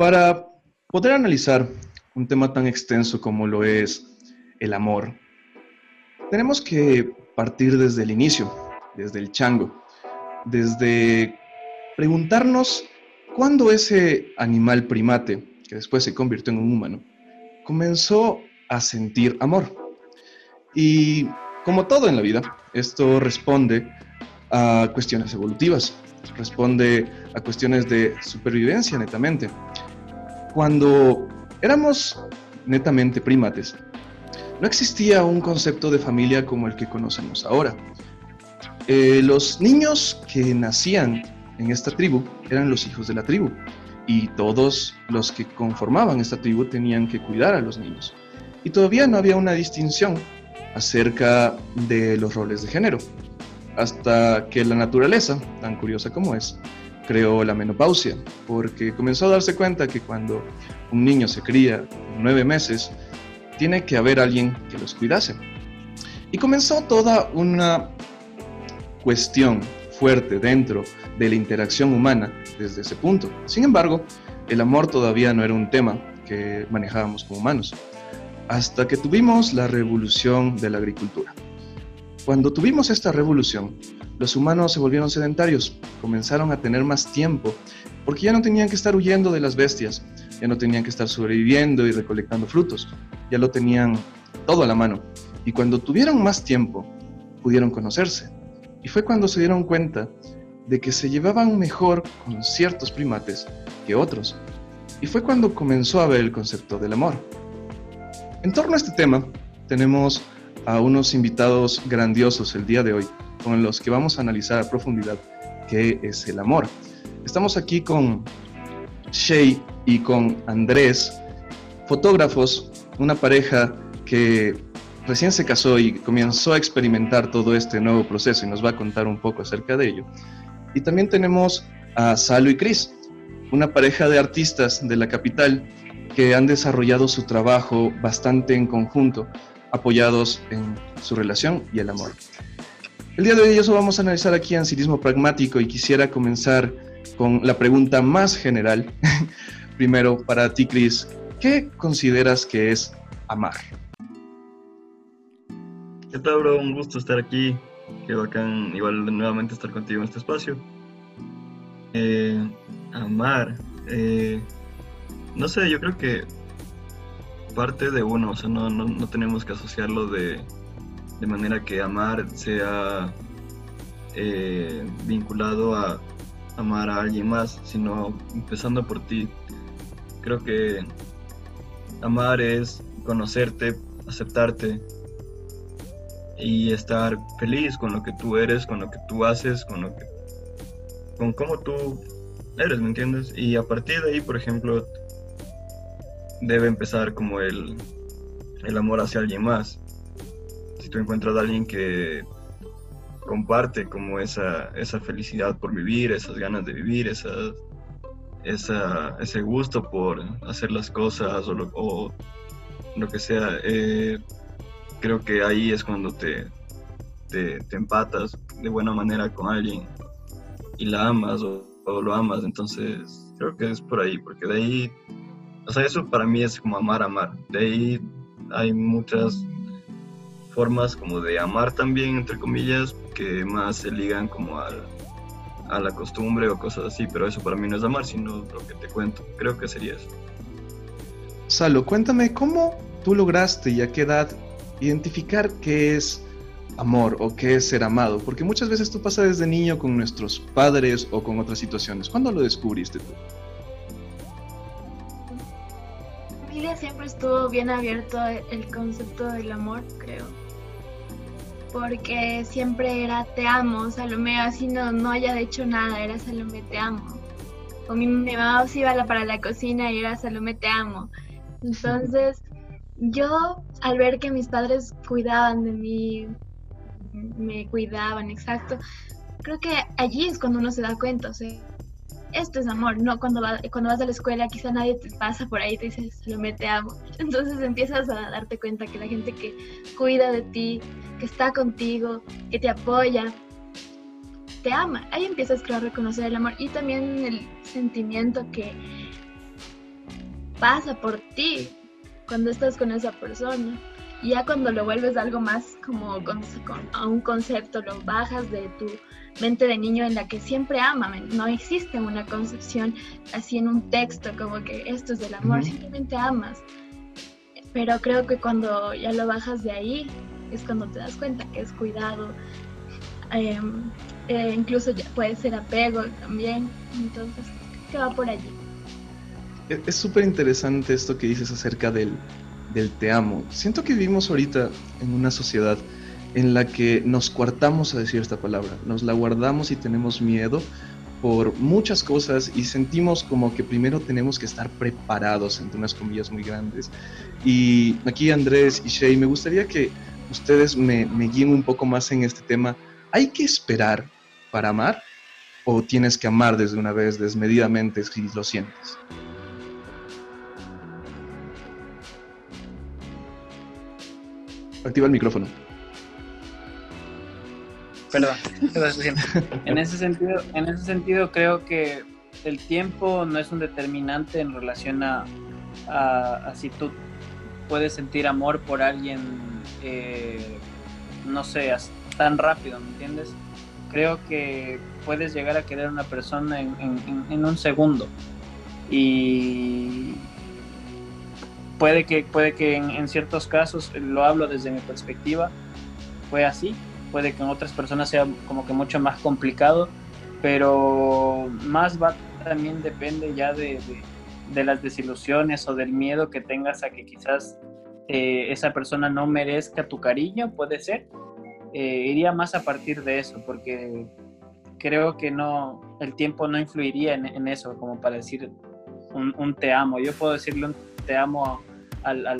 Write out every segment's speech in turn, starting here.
Para poder analizar un tema tan extenso como lo es el amor, tenemos que partir desde el inicio, desde el chango, desde preguntarnos cuándo ese animal primate, que después se convirtió en un humano, comenzó a sentir amor. Y como todo en la vida, esto responde a cuestiones evolutivas, responde a cuestiones de supervivencia netamente. Cuando éramos netamente primates, no existía un concepto de familia como el que conocemos ahora. Eh, los niños que nacían en esta tribu eran los hijos de la tribu y todos los que conformaban esta tribu tenían que cuidar a los niños. Y todavía no había una distinción acerca de los roles de género, hasta que la naturaleza, tan curiosa como es, creó la menopausia, porque comenzó a darse cuenta que cuando un niño se cría nueve meses, tiene que haber alguien que los cuidase. Y comenzó toda una cuestión fuerte dentro de la interacción humana desde ese punto. Sin embargo, el amor todavía no era un tema que manejábamos como humanos, hasta que tuvimos la revolución de la agricultura. Cuando tuvimos esta revolución, los humanos se volvieron sedentarios, comenzaron a tener más tiempo, porque ya no tenían que estar huyendo de las bestias, ya no tenían que estar sobreviviendo y recolectando frutos, ya lo tenían todo a la mano. Y cuando tuvieron más tiempo, pudieron conocerse. Y fue cuando se dieron cuenta de que se llevaban mejor con ciertos primates que otros. Y fue cuando comenzó a ver el concepto del amor. En torno a este tema, tenemos a unos invitados grandiosos el día de hoy, con los que vamos a analizar a profundidad qué es el amor. Estamos aquí con Shay y con Andrés, fotógrafos, una pareja que recién se casó y comenzó a experimentar todo este nuevo proceso y nos va a contar un poco acerca de ello. Y también tenemos a Salo y Cris, una pareja de artistas de la capital que han desarrollado su trabajo bastante en conjunto, apoyados en su relación y el amor. El día de hoy eso vamos a analizar aquí en Cirismo Pragmático y quisiera comenzar con la pregunta más general. Primero, para ti, Cris, ¿qué consideras que es amar? ¿Qué tal, bro? Un gusto estar aquí. Qué bacán, igual nuevamente estar contigo en este espacio. Eh, amar. Eh, no sé, yo creo que parte de uno, o sea, no, no, tenemos que asociarlo de, de, manera que amar sea eh, vinculado a amar a alguien más, sino empezando por ti. Creo que amar es conocerte, aceptarte, y estar feliz con lo que tú eres, con lo que tú haces, con lo que con cómo tú eres, ¿me entiendes? Y a partir de ahí, por ejemplo, debe empezar como el, el amor hacia alguien más. Si tú encuentras a alguien que comparte como esa, esa felicidad por vivir, esas ganas de vivir, esa, ese gusto por hacer las cosas o lo, o lo que sea, eh, creo que ahí es cuando te, te, empatas de buena manera con alguien y la amas o, lo amas. Entonces, creo que es por ahí, porque de ahí, o sea, eso para mí es como amar, amar. De ahí hay muchas formas como de amar también, entre comillas, que más se ligan como al, a la costumbre o cosas así, pero eso para mí no es amar, sino lo que te cuento. Creo que sería eso. Salo, cuéntame cómo tú lograste y a qué edad identificar qué es amor o qué es ser amado, porque muchas veces esto pasa desde niño con nuestros padres o con otras situaciones. ¿Cuándo lo descubriste tú? Mi familia siempre estuvo bien abierto el concepto del amor, creo. Porque siempre era te amo, Salomé, así no, no haya hecho nada, era Salomé, te amo. O mi, mamá se iba para la cocina y era Salomé, te amo. Entonces, yo al ver que mis padres cuidaban de mí, me cuidaban, exacto, creo que allí es cuando uno se da cuenta, o sea, esto es amor, no cuando, cuando vas a la escuela quizá nadie te pasa por ahí y te dice, lo te amo. Entonces empiezas a darte cuenta que la gente que cuida de ti, que está contigo, que te apoya, te ama. Ahí empiezas a reconocer el amor y también el sentimiento que pasa por ti cuando estás con esa persona. Y ya cuando lo vuelves algo más como a un concepto, lo bajas de tu mente de niño en la que siempre ama, no existe una concepción así en un texto como que esto es del amor, simplemente amas. Pero creo que cuando ya lo bajas de ahí es cuando te das cuenta que es cuidado, em, eh, incluso ya puede ser apego también, entonces que va por allí. Es súper interesante esto que dices acerca del, del te amo. Siento que vivimos ahorita en una sociedad en la que nos coartamos a decir esta palabra, nos la guardamos y tenemos miedo por muchas cosas y sentimos como que primero tenemos que estar preparados, entre unas comillas muy grandes. Y aquí Andrés y Shay, me gustaría que ustedes me, me guíen un poco más en este tema. ¿Hay que esperar para amar o tienes que amar desde una vez desmedidamente si lo sientes? Activa el micrófono. Perdón, en ese sentido, en ese sentido creo que el tiempo no es un determinante en relación a, si tú puedes sentir amor por alguien, eh, no sé, tan rápido, ¿me entiendes? Creo que puedes llegar a querer a una persona en, un segundo. Y puede que, puede que en ciertos casos, lo hablo desde mi perspectiva, fue así, puede que en otras personas sea como que mucho más complicado, pero más va también depende ya de, de, las desilusiones o del miedo que tengas a que quizás eh, esa persona no merezca tu cariño, puede ser. Eh, iría más a partir de eso, porque creo que no, el tiempo no influiría en, eso, como para decir un, un, te amo. Yo puedo decirle un te amo al, al,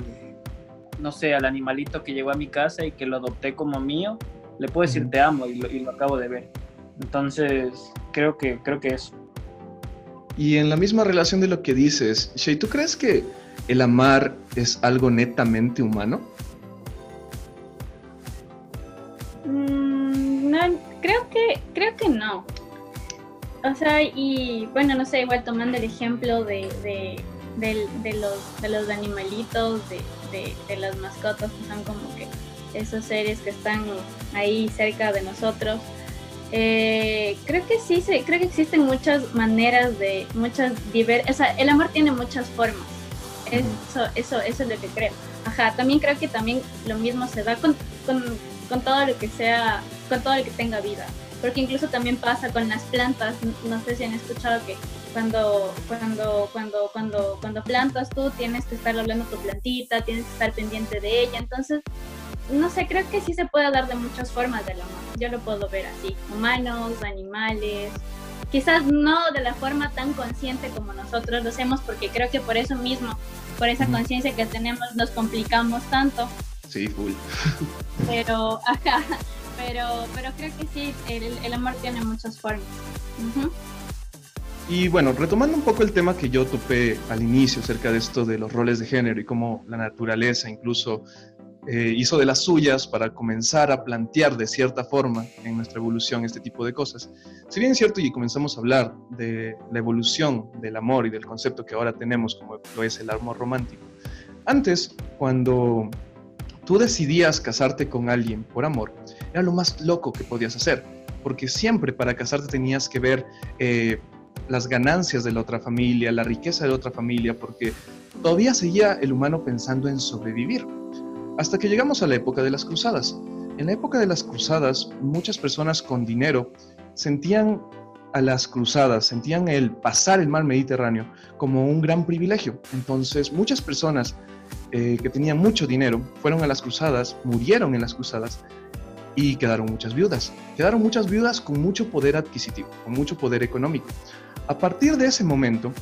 no sé, al animalito que llegó a mi casa y que lo adopté como mío, le puedo decir te amo y lo, acabo de ver. Entonces, creo que, creo que eso. Y en la misma relación de lo que dices, Shay, ¿tú crees que el amar es algo netamente humano? Mm, no, creo que, creo que no. O sea, y bueno, no sé, igual tomando el ejemplo de, de, los, de los animalitos, de, de, las mascotas que son como que esos seres que están ahí cerca de nosotros. Eh, creo que sí, creo que existen muchas maneras de, muchas diver o sea, el amor tiene muchas formas. Eso, eso, eso es lo que creo. Ajá, también creo que también lo mismo se da con, con, con todo lo que sea, con todo lo que tenga vida. Porque incluso también pasa con las plantas, no sé si han escuchado que cuando, cuando, cuando, cuando, cuando plantas tú tienes que estar hablando tu plantita, tienes que estar pendiente de ella. Entonces, no sé, creo que sí se puede dar de muchas formas del amor. Yo lo puedo ver así, humanos, animales. Quizás no de la forma tan consciente como nosotros lo hacemos, porque creo que por eso mismo, por esa conciencia que tenemos, nos complicamos tanto. Sí, full. Pero, ajá, pero, pero creo que sí, el, amor tiene muchas formas. Y bueno, retomando un poco el tema que yo topé al inicio acerca de esto de los roles de género y cómo la naturaleza incluso eh, hizo de las suyas para comenzar a plantear de cierta forma en nuestra evolución este tipo de cosas. Si bien es cierto y comenzamos a hablar de la evolución del amor y del concepto que ahora tenemos como lo es el amor romántico, antes cuando tú decidías casarte con alguien por amor, era lo más loco que podías hacer, porque siempre para casarte tenías que ver eh, las ganancias de la otra familia, la riqueza de la otra familia, porque todavía seguía el humano pensando en sobrevivir hasta que llegamos a la época de las cruzadas. En la época de las cruzadas, muchas personas con dinero sentían a las cruzadas, sentían el pasar el mar Mediterráneo como un gran privilegio. Entonces, muchas personas eh, que tenían mucho dinero fueron a las cruzadas, murieron en las cruzadas y quedaron muchas viudas. Quedaron muchas viudas con mucho poder adquisitivo, con mucho poder económico. A partir de ese momento,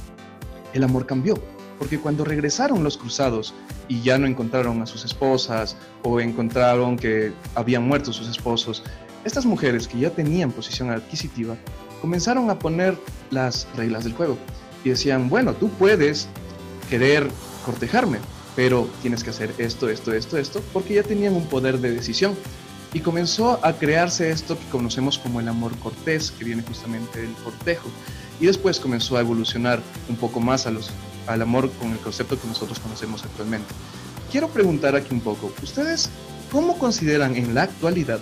el amor cambió porque cuando regresaron los cruzados y ya no encontraron a sus esposas o encontraron que habían muerto sus esposos, estas mujeres que ya tenían posición adquisitiva comenzaron a poner las reglas del juego y decían, bueno, tú puedes querer cortejarme, pero tienes que hacer esto, esto, esto, esto, porque ya tenían un poder de decisión. Y comenzó a crearse esto que conocemos como el amor cortés, que viene justamente del cortejo. y después comenzó a evolucionar un poco más a los, al amor con el concepto que nosotros conocemos actualmente. Quiero preguntar aquí un poco, ¿ustedes cómo consideran en la actualidad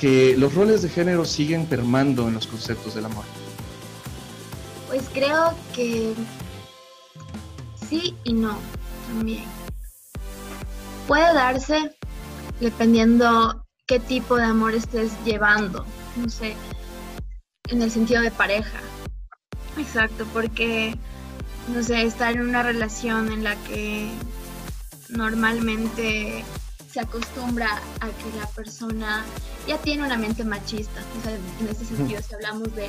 que los roles de género siguen permando en los conceptos del amor? Pues creo que sí y no también. Puede darse dependiendo qué tipo de amor estés llevando, no sé, en el sentido de pareja. Exacto, porque, no sé, estar en una relación en la que normalmente se acostumbra a que la persona ya tiene una mente machista, o sea, en ese sentido, si hablamos de,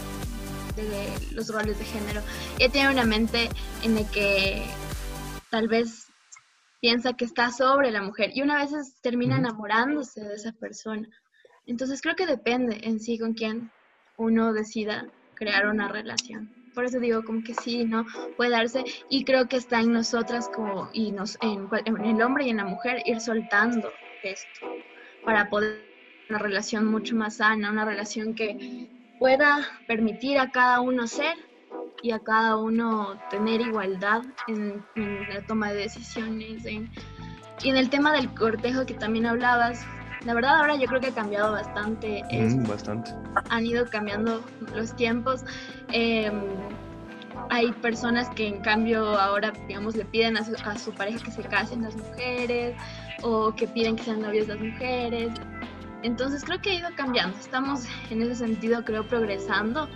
de los roles de género, ya tiene una mente en la que tal vez piensa que está sobre la mujer y una vez termina enamorándose de esa persona. Entonces creo que depende en sí con quién uno decida crear una relación. Por eso digo como que sí, ¿no? Puede darse y creo que está en nosotras como, y nos, en, en el hombre y en la mujer ir soltando esto para poder una relación mucho más sana, una relación que pueda permitir a cada uno ser y a cada uno tener igualdad en, la toma de decisiones. y en el tema del cortejo que también hablabas, la verdad ahora yo creo que ha cambiado bastante. Mm, bastante. Han ido cambiando los tiempos. Em, hay personas que en cambio ahora, digamos, le piden a su, a su, pareja que se casen las mujeres o que piden que sean novios las mujeres. Entonces creo que ha ido cambiando. Estamos en ese sentido, creo, progresando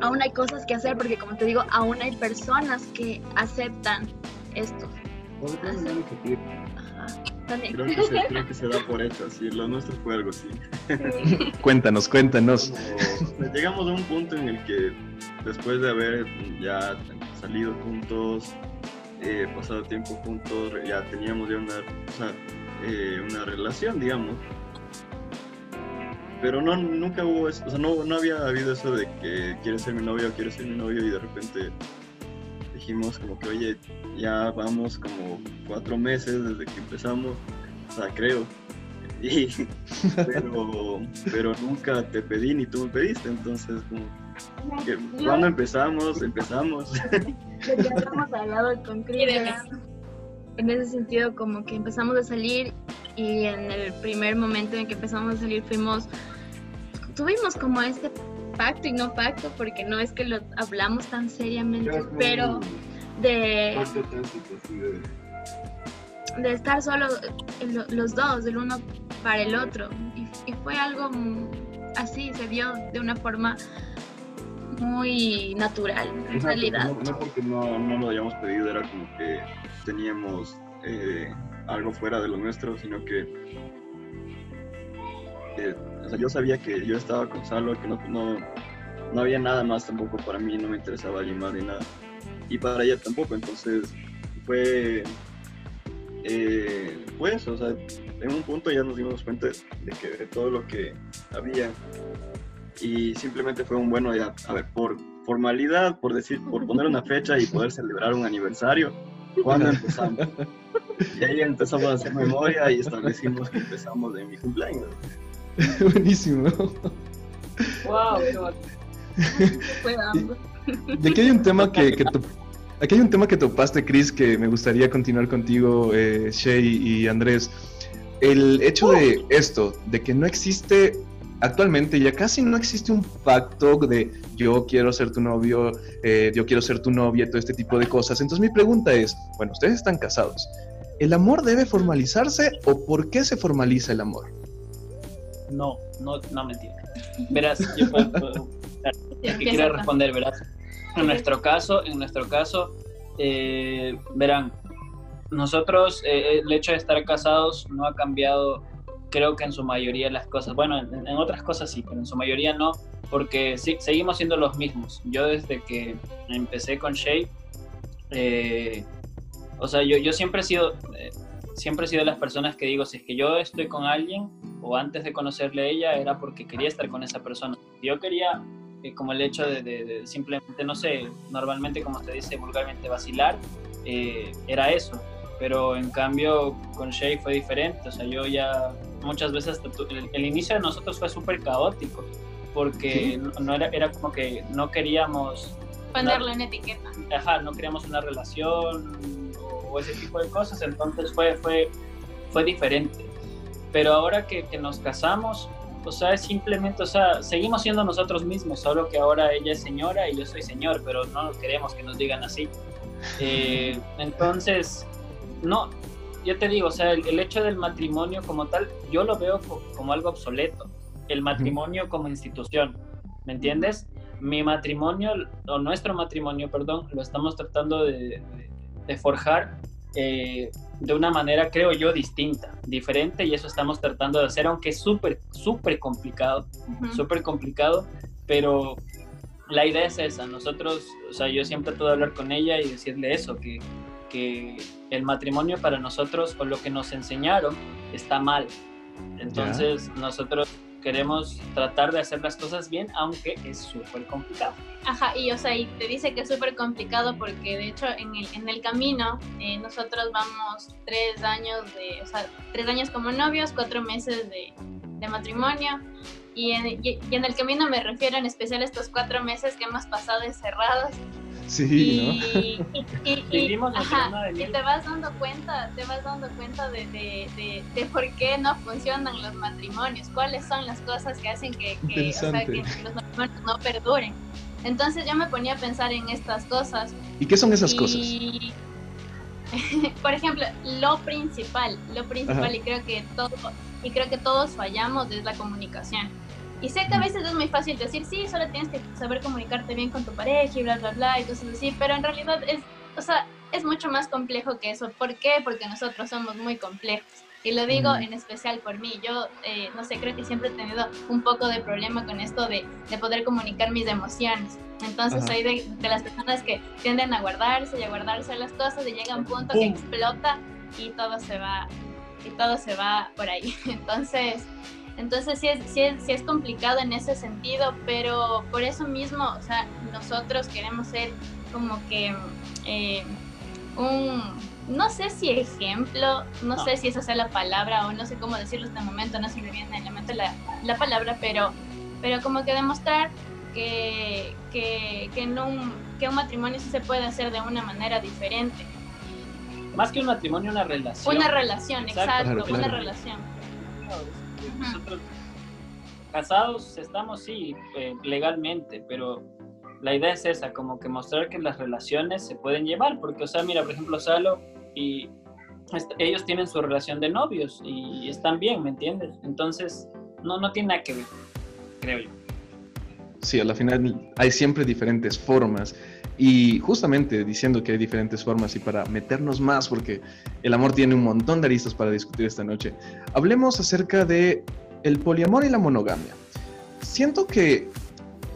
aún hay cosas que hacer porque como te digo, aún hay personas que aceptan esto. También. Creo, que se, creo que se da por hecho, así, lo nuestro fue algo así. cuéntanos, cuéntanos. llegamos a un punto en el que después de haber ya salido juntos, eh, pasado tiempo juntos, ya teníamos ya una, o sea, eh, una relación, digamos, pero no, nunca hubo eso, o sea, no, no había habido eso de que quieres ser mi novio, quieres ser mi novio y de repente dijimos como que, oye, ya vamos como cuatro meses desde que empezamos, o sea, creo. Y, pero, pero nunca te pedí ni tú me pediste, entonces como que cuando empezamos, empezamos. Ya hemos hablado con Chris, en ese sentido como que empezamos a salir y en el primer momento en que empezamos a salir fuimos, tuvimos como este pacto y no pacto, porque no es que lo hablamos tan seriamente, pero de, de estar solo los dos, el uno para el otro. Y, fue algo así, se dio de una forma muy natural, en realidad. No, porque no, no, lo hayamos pedido, era como que teníamos eh, algo fuera de lo nuestro, sino que o sea, yo sabía que yo estaba con Salo, que no, no, no, había nada más tampoco para mí, no me interesaba alguien más ni nada. Y para ella tampoco, entonces fue, eh, pues, o sea, en un punto ya nos dimos cuenta de que de todo lo que había y simplemente fue un bueno ya, a ver, por formalidad, por decir, por poner una fecha y poder celebrar un aniversario, cuando empezamos. Y ahí empezamos a hacer memoria y establecimos que empezamos de mi cumpleaños. Buenísimo. Wow, y aquí hay un tema que, que aquí hay un tema que topaste, Chris, que me gustaría continuar contigo, eh, Shay y Andrés. El hecho de esto, de que no existe actualmente ya casi no existe un pacto de yo quiero ser tu novio, eh, yo quiero ser tu novia, todo este tipo de cosas. Entonces mi pregunta es, bueno, ustedes están casados, ¿el amor debe formalizarse o por qué se formaliza el amor? No, no, no mentira. Verás, yo puedo, quiero responder, verás. En nuestro caso, en nuestro caso, eh, verán, nosotros eh, el hecho de estar casados no ha cambiado creo que en su mayoría las cosas, bueno, en, otras cosas sí, pero en su mayoría no, porque seguimos siendo los mismos. Yo desde que empecé con Shay, eh, o sea, yo, yo siempre he sido, eh, siempre he sido de las personas que digo, si es que yo estoy con alguien, o antes de conocerle a ella, era porque quería estar con esa persona. Yo quería, eh, como el hecho de, simplemente, no sé, normalmente como se dice vulgarmente, vacilar, era eso. Pero en cambio con Shay fue diferente, o sea, yo ya muchas veces el, inicio de nosotros fue súper caótico, porque no era, era como que no queríamos ponerlo en etiqueta. Ajá, no queríamos una relación o, ese tipo de cosas, entonces fue, fue, fue diferente. Pero ahora que, que, nos casamos, o sea, es simplemente, o sea, seguimos siendo nosotros mismos, solo que ahora ella es señora y yo soy señor, pero no queremos que nos digan así. Eh, entonces, no, yo te digo, o sea, el, hecho del matrimonio como tal, yo lo veo como, algo obsoleto. El matrimonio como institución, ¿me entiendes? Mi matrimonio, o nuestro matrimonio, perdón, lo estamos tratando de, forjar eh, de una manera, creo yo, distinta, diferente, y eso estamos tratando de hacer, aunque es súper, súper complicado, súper complicado, pero la idea es esa. Nosotros, o sea, yo siempre puedo hablar con ella y decirle eso, que que el matrimonio para nosotros o lo que nos enseñaron está mal. Entonces nosotros queremos tratar de hacer las cosas bien, aunque es súper complicado. Ajá, y o sea, y te dice que es súper complicado porque de hecho en el, en el camino eh, nosotros vamos tres años de, o sea, tres años como novios, cuatro meses de, de matrimonio. Y en, y en, el camino me refiero en especial a estos cuatro meses que hemos pasado encerrados Sí, ¿no? Y, te vas dando cuenta, te vas dando cuenta de, de, de, por qué no funcionan los matrimonios, cuáles son las cosas que hacen que, que, los matrimonios no perduren. Entonces yo me ponía a pensar en estas cosas. ¿Y qué son esas cosas? por ejemplo, lo principal, lo principal y creo que todo y creo que todos fallamos es la comunicación y sé que a veces es muy fácil decir, sí, solo tienes que saber comunicarte bien con tu pareja y bla, bla, bla, y cosas así, pero en realidad es, o sea, es mucho más complejo que eso. ¿Por qué? Porque nosotros somos muy complejos. Y lo digo en especial por mí. Yo, eh, no sé, creo que siempre he tenido un poco de problema con esto de, de poder comunicar mis emociones. Entonces soy de, de, las personas que tienden a guardarse y a guardarse las cosas y llega un punto que explota y todo se va, y todo se va por ahí. Entonces, entonces sí es, sí es, sí es complicado en ese sentido, pero por eso mismo, o sea, nosotros queremos ser como que eh, un, no sé si ejemplo, no, sé si esa sea la palabra o no sé cómo decirlo en este momento, no sé si me viene en la mente la, la palabra, pero, pero como que demostrar que, que, que, en un, que un matrimonio sí se puede hacer de una manera diferente. Más que un matrimonio, una relación. Una relación, exacto, una relación nosotros casados estamos, sí, eh, legalmente, pero la idea es esa, como que mostrar que las relaciones se pueden llevar, porque, o sea, mira, por ejemplo, Salo y ellos tienen su relación de novios y están bien, ¿me entiendes? Entonces, no, no tiene nada que ver, creo yo. Sí, a la final hay siempre diferentes formas y justamente diciendo que hay diferentes formas y para meternos más, porque el amor tiene un montón de aristas para discutir esta noche, hablemos acerca de el poliamor y la monogamia. Siento que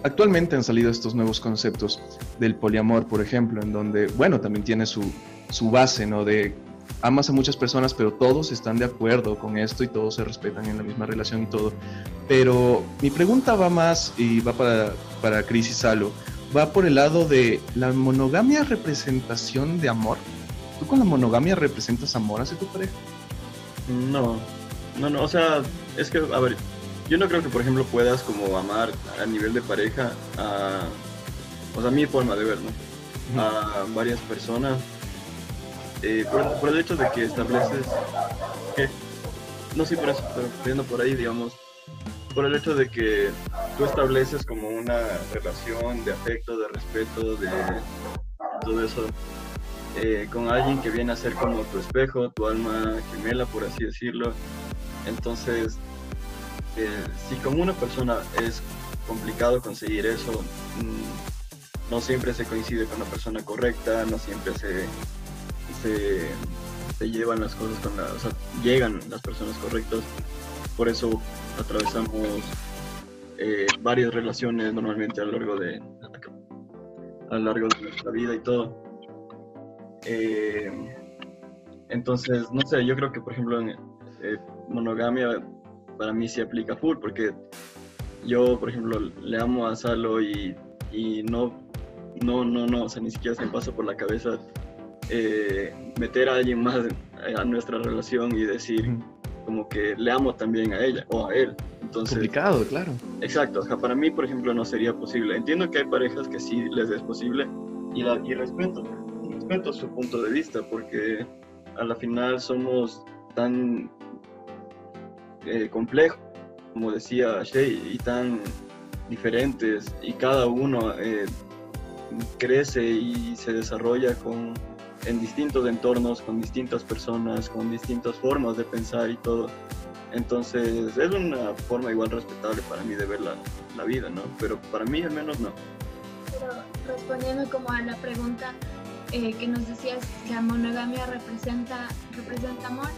actualmente han salido estos nuevos conceptos del poliamor, por ejemplo, en donde, bueno, también tiene su, su base, ¿no? De amas a muchas personas, pero todos están de acuerdo con esto y todos se respetan en la misma relación y todo. Pero mi pregunta va más y va para, para Cris y Salo va por el lado de la monogamia representación de amor. ¿Tú con la monogamia representas amor hacia tu pareja? No, no, no, o sea, es que, a ver, yo no creo que, por ejemplo, puedas como amar a nivel de pareja a, o sea, mi forma de ver, ¿no? A varias personas eh, por, el hecho de que estableces, que, no sé por eso, pero viendo por ahí, digamos, por el hecho de que tú estableces como una relación de afecto, de respeto, de todo eso, eh, con alguien que viene a ser como tu espejo, tu alma gemela, por así decirlo. Entonces, eh, si con una persona es complicado conseguir eso, mm, no siempre se coincide con la persona correcta, no siempre se, se, llevan las cosas con o sea, llegan las personas correctas. Por eso atravesamos eh, varias relaciones normalmente a lo largo de a lo largo de nuestra vida y todo. Eh, entonces, no sé, yo creo que por ejemplo en eh, monogamia para mí se aplica full porque yo, por ejemplo, le amo a Salo y, y no, no, no, no, o sea, ni siquiera se me pasa por la cabeza meter a alguien más a nuestra relación y decir, como que le amo también a ella o a él. Entonces, Complicado, claro. Exacto, o sea, para mí, por ejemplo, no sería posible. Entiendo que hay parejas que sí les es posible y, la, y respeto, respeto su punto de vista porque a la final somos tan eh, complejos, como decía Shay, y tan diferentes y cada uno eh, crece y se desarrolla con, en distintos entornos, con distintas personas, con distintas formas de pensar y todo. Entonces es una forma igual respetable para mí de ver la, la vida, ¿no? Pero para mí al menos no. Pero respondiendo como a la pregunta eh, que nos decías, la monogamia representa, representa amor,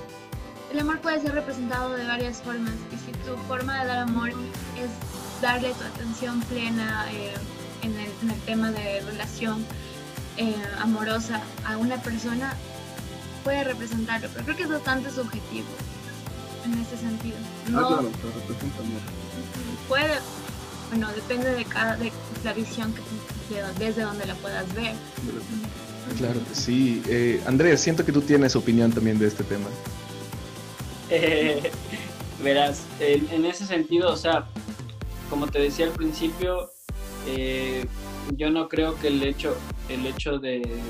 el amor puede ser representado de varias formas y si tu forma de dar amor es darle tu atención plena eh, en, el, en, el, tema de relación eh, amorosa a una persona, puede representarlo, pero creo que es bastante subjetivo en ese sentido. No, ah, claro, pero representa amor. Puede, bueno, depende de cada, de la visión que desde donde la puedas ver. Claro que sí. Eh, Andrés, siento que tú tienes opinión también de este tema. Eh, verás, en, en, ese sentido, o sea, como te decía al principio, eh, yo no creo que el hecho, el hecho de, de,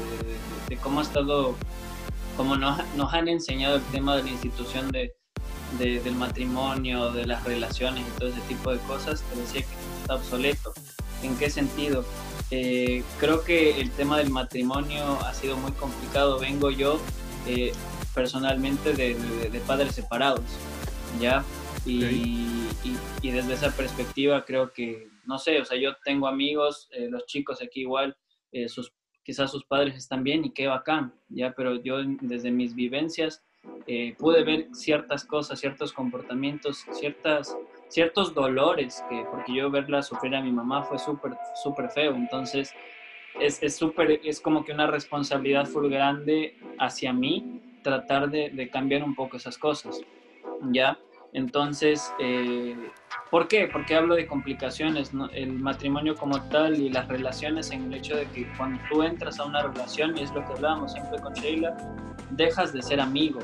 de cómo ha estado, como nos, nos, han enseñado el tema de la institución de, del matrimonio, de las relaciones y todo ese tipo de cosas, te decía que está obsoleto. ¿En qué sentido? Eh, creo que el tema del matrimonio ha sido muy complicado. Vengo yo eh, personalmente de, de, de, padres separados, ¿ya? Y, okay. y, y, desde esa perspectiva creo que, no sé, o sea, yo tengo amigos, eh, los chicos aquí igual, sus, quizás sus padres están bien y qué bacán, ¿ya? Pero yo desde mis vivencias eh, pude ver ciertas cosas, ciertos comportamientos, ciertas, ciertos dolores, que, porque yo verla sufrir a mi mamá fue súper, súper feo, entonces es, es, super, es como que una responsabilidad full grande hacia mí tratar de, de cambiar un poco esas cosas, ¿ya? Entonces, eh, ¿por qué? Porque hablo de complicaciones, ¿no? el matrimonio como tal y las relaciones en el hecho de que cuando tú entras a una relación, y es lo que hablábamos siempre con Sheila, dejas de ser amigo,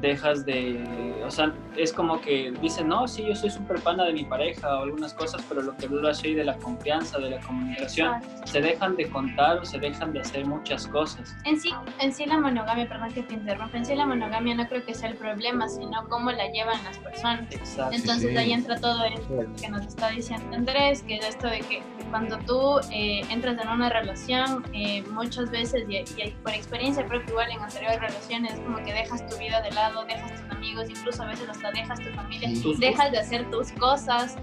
dejas de, o sea, es como que dicen, no, sí, yo soy súper pana de mi pareja o algunas cosas, pero lo que hablo así de la confianza, de la comunicación, Exacto. se dejan de contar o se dejan de hacer muchas cosas. En sí, en sí la monogamia, perdón que te interrumpa, en sí la monogamia no creo que sea el problema, sino cómo la llevan las personas. Exacto. Entonces sí. ahí entra todo esto que nos está diciendo Andrés, que es esto de que cuando tú eh, entras en una relación, eh, muchas veces, y, y, por experiencia propia igual en anteriores relaciones, como que dejas tu vida de lado, dejas tus amigos, incluso a veces hasta dejas tu familia, ¿Tus dejas de hacer tus cosas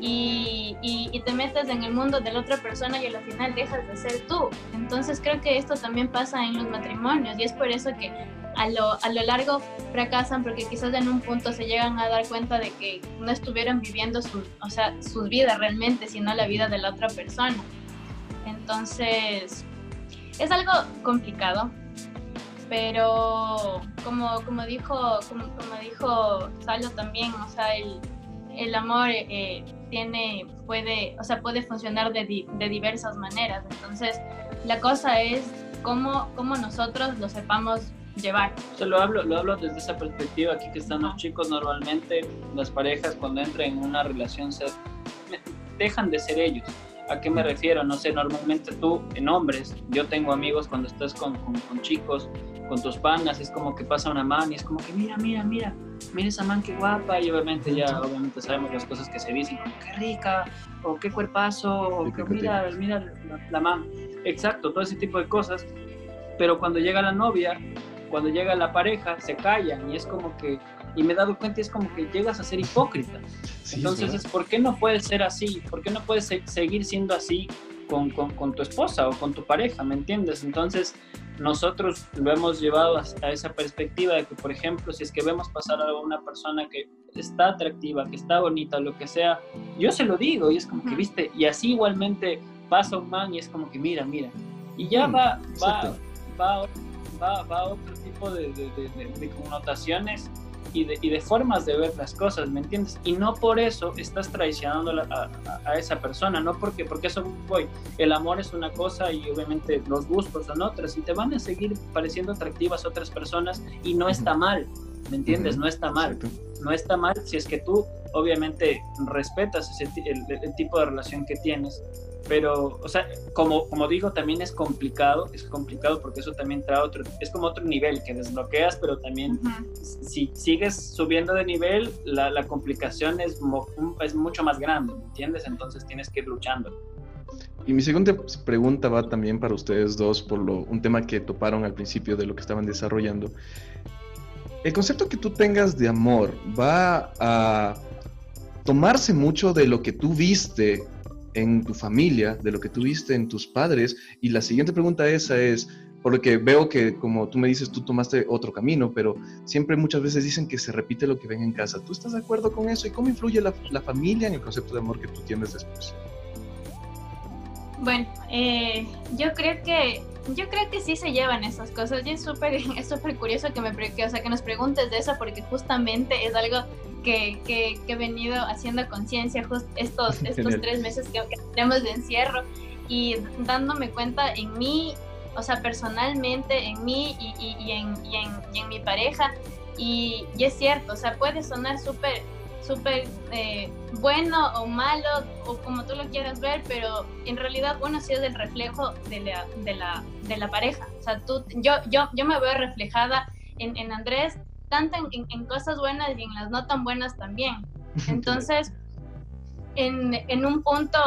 y, y, y, te metes en el mundo de la otra persona y al final dejas de ser tú. Entonces creo que esto también pasa en los matrimonios y es por eso que a lo, a lo largo fracasan porque quizás en un punto se llegan a dar cuenta de que no estuvieron viviendo su, o sea, sus vidas realmente, sino la vida de la otra persona. Entonces, es algo complicado, pero como, como dijo, como, como dijo Salo también, o sea, el, el amor eh, tiene, puede, o sea, puede funcionar de, de, diversas maneras. Entonces, la cosa es cómo, cómo nosotros lo sepamos llevar. Yo lo hablo, lo hablo desde esa perspectiva, aquí que están los chicos, normalmente las parejas cuando entran en una relación se dejan de ser ellos. ¿A qué me refiero? No sé, normalmente tú en hombres, yo tengo amigos cuando estás con, con, con chicos, con tus panas, es como que pasa una man y es como que mira, mira, mira, mira esa man qué guapa y obviamente ya obviamente sabemos las cosas que se dicen, como qué rica, o qué cuerpazo, o que mira, mira la, la man. Exacto, todo ese tipo de cosas. Pero cuando llega la novia, cuando llega la pareja, se callan y es como que, y me he dado cuenta, es como que llegas a ser hipócrita. Sí, Entonces, es, ¿por qué no puedes ser así? ¿Por qué no puedes se seguir siendo así con, con, con, tu esposa o con tu pareja? ¿Me entiendes? Entonces, nosotros lo hemos llevado a, a, esa perspectiva de que, por ejemplo, si es que vemos pasar a una persona que está atractiva, que está bonita, lo que sea, yo se lo digo y es como que, viste, y así igualmente pasa un man y es como que, mira, mira, y ya mm, va, va, va, va, va, a otro tipo de, de, de, de connotaciones y de, y de, formas de ver las cosas, ¿me entiendes? Y no por eso estás traicionando a, a, a, esa persona, no porque, porque eso voy, el amor es una cosa y obviamente los gustos son otras y te van a seguir pareciendo atractivas otras personas y no está mal, ¿me entiendes? No está mal, no está mal si es que tú obviamente respetas ese, el, tipo de relación que tienes, pero, o sea, como, como digo, también es complicado, es complicado porque eso también trae otro, es como otro nivel que desbloqueas, pero también si sigues subiendo de nivel, la, la complicación es, es mucho más grande, ¿me entiendes? Entonces tienes que ir luchando. Y mi segunda pregunta va también para ustedes dos por lo, un tema que toparon al principio de lo que estaban desarrollando. El concepto que tú tengas de amor va a tomarse mucho de lo que tú viste en tu familia, de lo que tú viste en tus padres. Y la siguiente pregunta esa es, por lo que veo que como tú me dices, tú tomaste otro camino, pero siempre muchas veces dicen que se repite lo que ven en casa. ¿Tú estás de acuerdo con eso? ¿Y cómo influye la, la familia en el concepto de amor que tú tienes después? Bueno, eh, yo creo que yo creo que sí se llevan esas cosas. Y es súper es súper curioso que me que, o sea, que nos preguntes de eso porque justamente es algo que, que, he venido haciendo conciencia estos estos tres meses que, tenemos de encierro. Y dándome cuenta en mí, o sea, personalmente en mí y, y, y, en, y en, en, mi pareja. Y, es cierto, o sea, puede sonar súper súper eh, bueno o malo o como tú lo quieras ver, pero en realidad uno sí es el reflejo de la, de la, de la pareja. O sea, tú, yo, yo, yo me veo reflejada en, en Andrés, tanto en, en, cosas buenas y en las no tan buenas también. Entonces, en, en un punto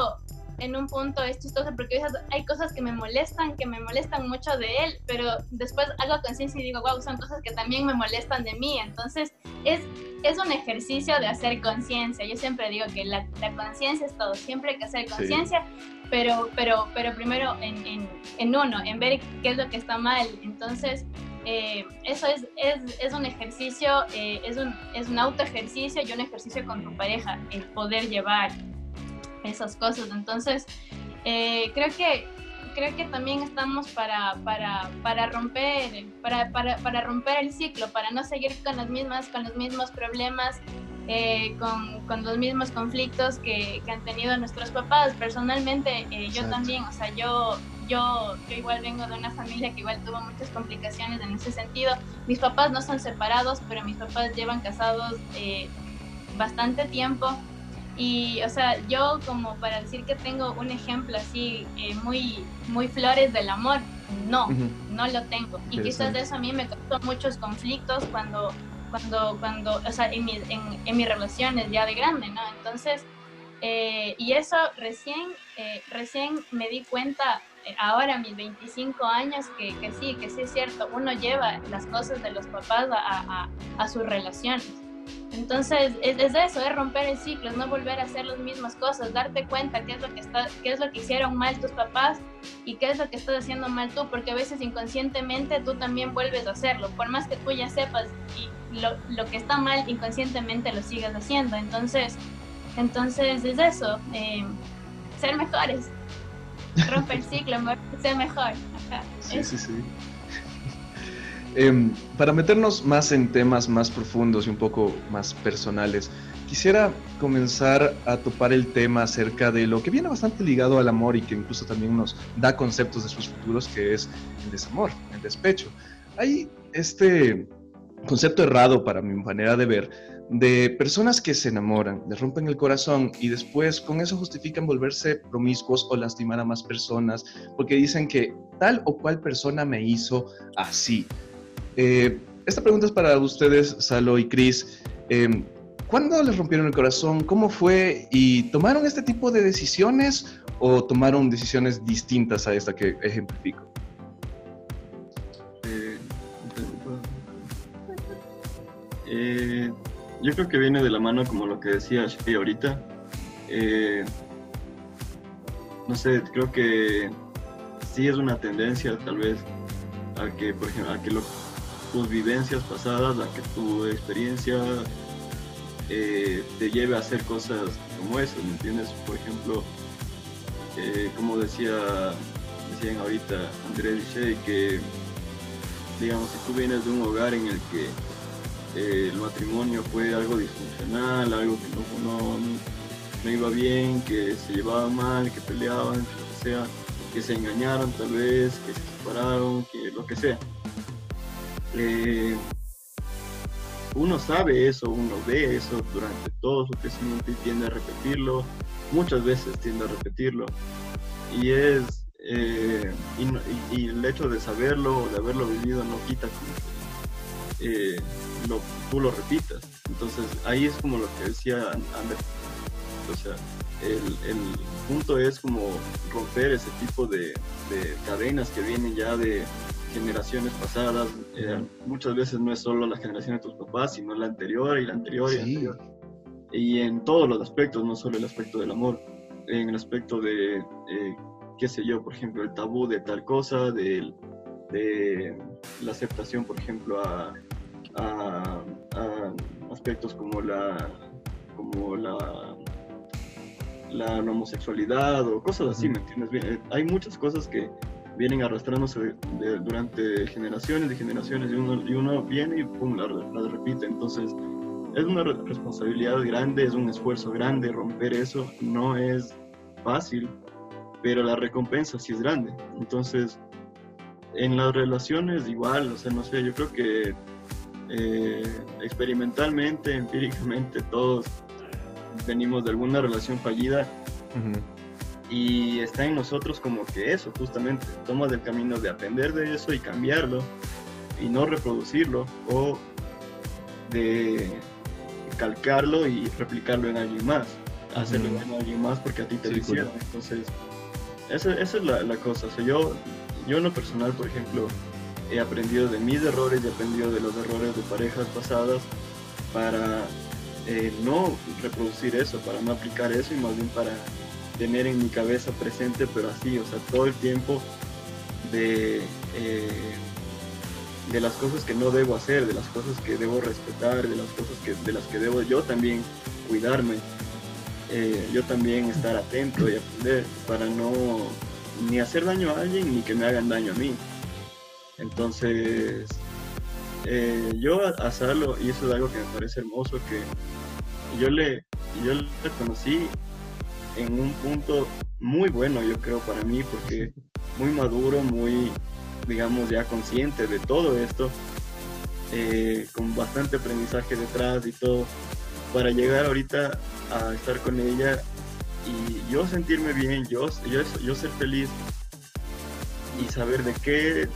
en un punto es chistoso porque hay cosas que me molestan, que me molestan mucho de él, pero después hago conciencia y digo, wow, son cosas que también me molestan de mí. Entonces es, es un ejercicio de hacer conciencia. Yo siempre digo que la, conciencia es todo, siempre hay que hacer conciencia, pero, pero, pero primero en, en, en, uno, en ver qué es lo que está mal. Entonces... Eh, eso es, es, es, un ejercicio, eh, es, un, es un auto ejercicio y un ejercicio con tu pareja, el poder llevar esas cosas. Entonces, eh, creo que creo que también estamos para, para, para romper para, para, para, romper el ciclo, para no seguir con las mismas con los mismos problemas, eh, con, con, los mismos conflictos que, que, han tenido nuestros papás. Personalmente, eh, yo también, o sea, yo yo, yo igual vengo de una familia que igual tuvo muchas complicaciones en ese sentido. Mis papás no son separados, pero mis papás llevan casados bastante tiempo. Y, o sea, yo como para decir que tengo un ejemplo así eh, muy, muy flores del amor, no, no lo tengo. Y quizás de eso a mí me causó muchos conflictos cuando, cuando, cuando, o sea, en, en, en mis relaciones ya de grande, ¿no? Entonces, eh, y eso recién, eh, recién me di cuenta ahora a mis 25 años que, que, sí, que sí es cierto, uno lleva las cosas de los papás a, a, a sus relaciones. Entonces, es, eso, es romper el ciclo, es no volver a hacer las mismas cosas, darte cuenta qué es lo que está, qué es lo que hicieron mal tus papás y qué es lo que estás haciendo mal tú, porque a veces inconscientemente tú también vuelves a hacerlo, por más que tú ya sepas y lo, lo que está mal inconscientemente lo sigas haciendo. Entonces, entonces es eso, eh, ser mejores, romper el ciclo, ser mejor. sí, sí, sí. Em, para meternos más en temas más profundos y un poco más personales, quisiera comenzar a topar el tema acerca de lo que viene bastante ligado al amor y que incluso también nos da conceptos de sus futuros, que es el desamor, el despecho. Hay este concepto errado para mi manera de ver de personas que se enamoran, les rompen el corazón y después con eso justifican volverse promiscuos o lastimar a más personas porque dicen que tal o cual persona me hizo así. Eh, esta pregunta es para ustedes, Salo y Chris. Eh, ¿Cuándo les rompieron el corazón? ¿Cómo fue? ¿Y tomaron este tipo de decisiones o tomaron decisiones distintas a esta que ejemplifico? Eh, yo creo que viene de la mano como lo que decía Shea ahorita. no sé, creo que sí es una tendencia tal vez a que, por ejemplo, a que lo tus vivencias pasadas, a que tu experiencia eh, te lleve a hacer cosas como esas, ¿me entiendes? Por ejemplo, eh, como decía, decían ahorita Andrés y que, digamos, si tú vienes de un hogar en el que eh, el matrimonio fue algo disfuncional, algo que no, no, no, iba bien, que se llevaba mal, que peleaban, lo que sea, que se engañaron tal vez, que se separaron, que lo que sea eh, uno sabe eso, uno ve eso durante todo su crecimiento y tiende a repetirlo, muchas veces tiende a repetirlo. Y es, eh, y, el hecho de saberlo, de haberlo vivido, no quita que eh, lo, tú lo repitas. Entonces ahí es como lo que decía Ander. O sea, el, el punto es como romper ese tipo de, de cadenas que vienen ya de generaciones pasadas. Eh, muchas veces no es solo la generación de tus papás, sino la anterior y la anterior y la anterior. Y en todos los aspectos, no solo el aspecto del amor, en el aspecto de, eh, qué sé yo, por ejemplo, el tabú de tal cosa, de, de la aceptación, por ejemplo, a, a, aspectos como la, como la la homosexualidad o cosas así, ¿me entiendes? Eh, hay muchas cosas que vienen arrastrándose durante generaciones y generaciones y uno, y uno viene y pum, las la repite. Entonces, es una responsabilidad grande, es un esfuerzo grande romper eso, no es fácil, pero la recompensa sí es grande. Entonces, en las relaciones igual, o sea, no sé, yo creo que eh, experimentalmente, empíricamente, todos venimos de alguna relación fallida y está en nosotros como que eso, justamente, tomas el camino de aprender de eso y cambiarlo y no reproducirlo o de calcarlo y replicarlo en alguien más, hacerlo en alguien más porque a ti te lo hicieron. Entonces, esa, esa es la, la cosa. O yo, yo en lo personal, por ejemplo, he aprendido de mis errores y he aprendido de los errores de parejas pasadas para eh, no reproducir eso, para no aplicar eso y más bien para tener en mi cabeza presente, pero así, o sea, todo el tiempo de, eh, de las cosas que no debo hacer, de las cosas que debo respetar, de las cosas que, de las que debo yo también cuidarme, eh, yo también estar atento y aprender para no ni hacer daño a alguien ni que me hagan daño a mí. Entonces, eh, yo a Salo, y eso es algo que me parece hermoso, que yo le, yo le conocí en un punto muy bueno, yo creo, para mí, porque muy maduro, muy, digamos, ya consciente de todo esto, eh, con bastante aprendizaje detrás y todo, para llegar ahorita a estar con ella y yo sentirme bien, yo, yo, yo ser feliz y saber de qué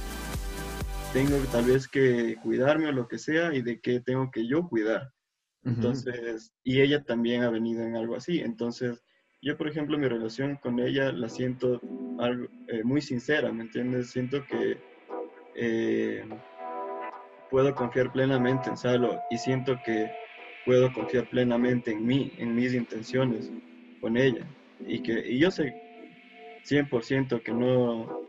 tengo tal vez que cuidarme o lo que sea y de qué tengo que yo cuidar. Entonces, y ella también ha venido en algo así. Entonces, yo, por ejemplo, mi relación con ella la siento algo, eh, muy sincera, ¿me entiendes? Siento que eh, puedo confiar plenamente en Salo y siento que puedo confiar plenamente en mí, en mis intenciones con ella. Y, que, y yo sé 100% que no,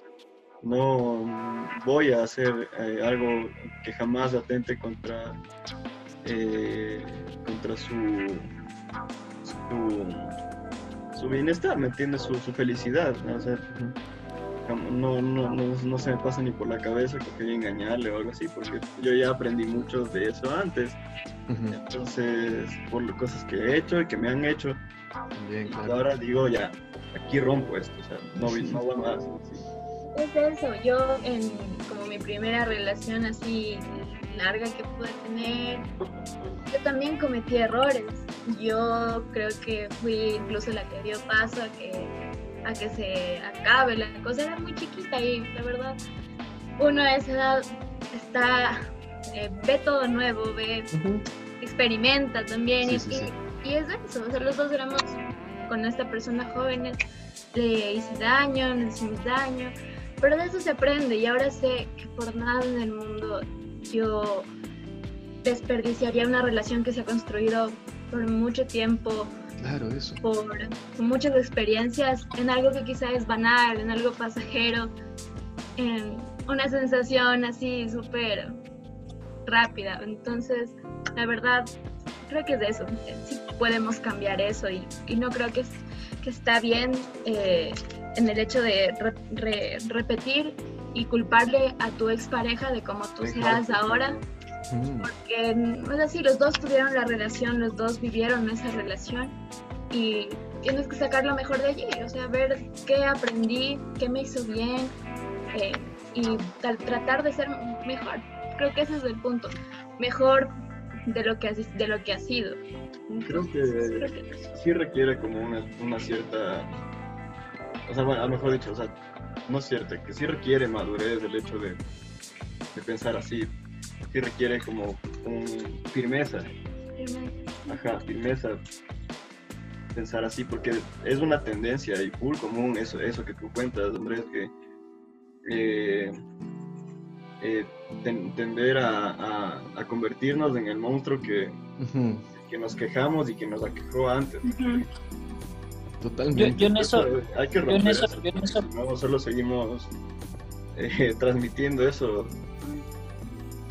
no voy a hacer eh, algo que jamás atente contra, contra su, su su bienestar, ¿me entiendes? Su, su felicidad, ¿no? O sea, no, no, no, se me pasa ni por la cabeza que quería engañarle o algo así, porque yo ya aprendí mucho de eso antes. Entonces, por las cosas que he hecho y que me han hecho, ahora digo, ya, aquí rompo esto, o sea, no, no voy más. Es eso, yo en como mi primera relación así larga que pude tener, yo también cometí errores. Yo creo que fui incluso la que dio paso a que, a que se acabe. La cosa era muy chiquita y la verdad, uno a esa edad está, eh, ve todo nuevo, ve, experimenta también. y, es eso, o sea, los dos éramos con esta persona jóvenes, le hice daño, le hicimos daño, pero de eso se aprende y ahora sé que por nada en el mundo yo desperdiciaría una relación que se ha construido por mucho tiempo, claro, eso. por muchas experiencias, en algo que quizá es banal, en algo pasajero, en una sensación así súper rápida. Entonces, la verdad, creo que es de eso. Sí podemos cambiar eso y, no creo que, que está bien eh, en el hecho de repetir y culparle a tu expareja de cómo tú seas ahora. Mm. Porque, es así, los dos tuvieron la relación, los dos vivieron esa relación y tienes que sacar lo mejor de allí, o sea, ver qué aprendí, qué me hizo bien eh, y tratar de ser mejor. Creo que ese es el punto. Mejor de lo que, has- de lo que ha sido. Creo que creo que- sí requiere como una, una cierta, o sea, bueno, a lo mejor dicho, o sea, no cierta, que sí requiere madurez el hecho de, de pensar así, sí requiere como un firmeza, ajá, firmeza, pensar así, porque es una tendencia y full común eso, eso que tú cuentas, Andrés, que eh, eh, ten- tender a, a- a convertirnos en el monstruo que, que nos quejamos y que nos aquejó antes. Totalmente. Yo, yo en eso, hay que yo en romper eso- eso, yo en eso- no solo seguimos eh, transmitiendo eso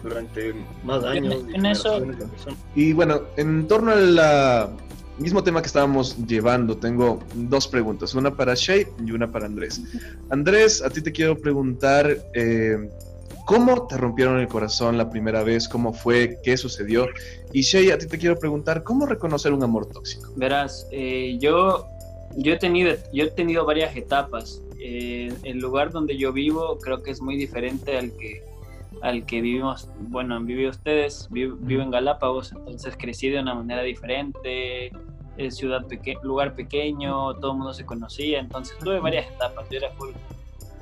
durante más en- años eso-. Y bueno, en torno al mismo tema que estábamos llevando, tengo dos preguntas, una para Shay y una para Andrés. Andrés, a ti te quiero preguntar, eh, ¿cómo te rompieron el corazón la primera vez? ¿Cómo fue? ¿Qué sucedió? Y Shay, a ti te quiero preguntar, ¿cómo reconocer un amor tóxico? Verás, eh, yo, yo, he tenido, yo he tenido varias etapas. Eh, el lugar donde yo vivo creo que es muy diferente al que, al que vivimos, bueno, han vivido ustedes. Vi- Vivo, en Galápagos, entonces crecí de una manera diferente. Es ciudad peque lugar pequeño, todo el mundo se conocía, entonces tuve varias etapas. Yo era full,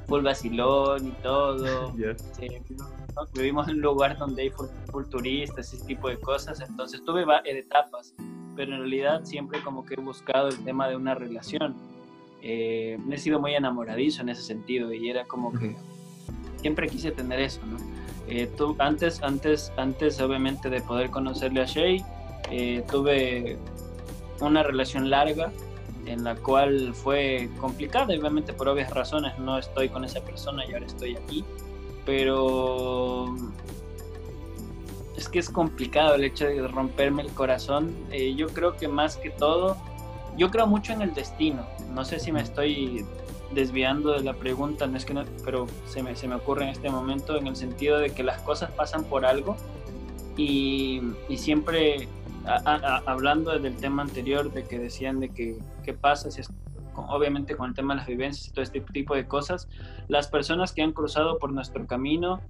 full vacilón y todo. Eh, ¿no? vivimos en un lugar donde hay full, full turistas, ese tipo de cosas, entonces tuve va- etapas, pero en realidad siempre como que he buscado el tema de una relación. Eh, he sido muy enamoradizo en ese sentido y era como que siempre quise tener eso, ¿no? Eh, tú, antes, antes, antes obviamente de poder conocerle a Shay, eh, tuve una relación larga en la cual fue complicada, obviamente por obvias razones no estoy con esa persona y ahora estoy aquí, pero es que es complicado el hecho de romperme el corazón. Eh, yo creo que más que todo, yo creo mucho en el destino. No sé si me estoy desviando de la pregunta, no es que no, pero se me, se me ocurre en este momento en el sentido de que las cosas pasan por algo y, y siempre a- a- hablando del tema anterior de que decían de que qué pasa si es obviamente con el tema de las vivencias y todo este tipo de cosas las personas que han cruzado por nuestro camino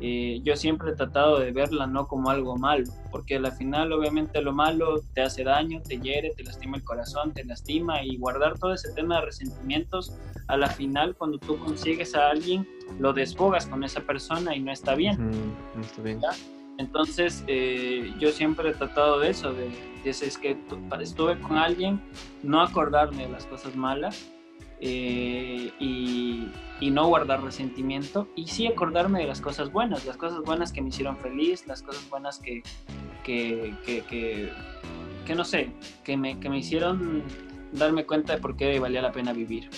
eh, yo siempre he tratado de verla no como algo malo, porque al final obviamente lo malo te hace daño, te hiere, te lastima el corazón, te lastima y guardar todo ese tema de resentimientos, a la final cuando tú consigues a alguien, lo desfogas con esa persona y no está bien. Ujú, está bien. Entonces eh, yo siempre he tratado de eso, de, de es que tu- estuve con alguien, no acordarme de las cosas malas eh, y, y no guardar resentimiento y sí acordarme de las cosas buenas, las cosas buenas que me hicieron feliz, las cosas buenas que, que, que, que, que no sé, que me, que me hicieron darme cuenta de por qué valía la pena vivir.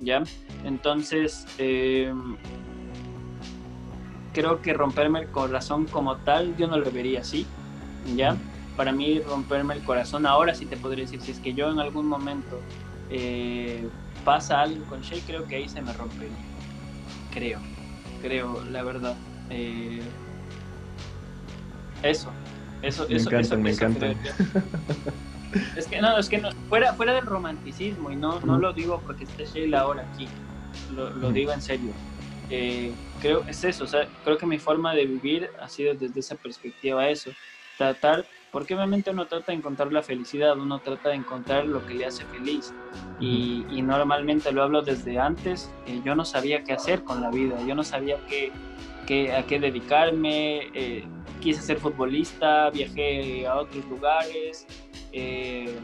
¿Ya? Entonces, eh, creo que romperme el corazón como tal, yo no lo vería así, ¿ya? Para mí romperme el corazón, ahora sí te podría decir, si es que yo en algún momento eh, pasa algo con Shay, creo que ahí se me rompería. Creo, creo, la verdad. Eh, eso, eso, Me eso, encantan, eso, me eso yo. Es que no, es que no, fuera, fuera del romanticismo, y no, no lo digo porque esté Sheila ahora aquí, lo, lo digo en serio. Eh, creo es eso, o sea, creo que mi forma de vivir ha sido desde esa perspectiva eso, tratar, porque obviamente uno trata de encontrar la felicidad, uno trata de encontrar lo que le hace feliz, y, y normalmente lo hablo desde antes, eh, yo no sabía qué hacer con la vida, yo no sabía qué, qué- a qué dedicarme, eh, quise ser futbolista, viajé a otros lugares, eh,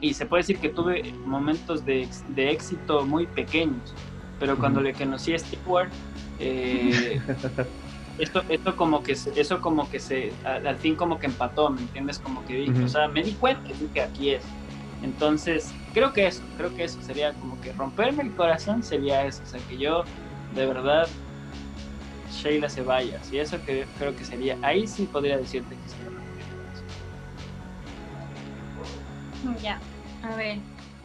y se puede decir que tuve momentos de, de éxito muy pequeños, pero cuando le conocí a Stewart, eh, esto, esto como que se- eso como que se al, al fin como que empató, ¿me entiendes? Como que dije, o sea, me di cuenta dije aquí es. Entonces, creo que eso, creo que eso sería como que romperme el corazón sería eso, o sea, que yo de verdad Sheila se vaya, y eso que creo que sería, ahí sí podría decirte que se me rompería el corazón. Ya, a ver.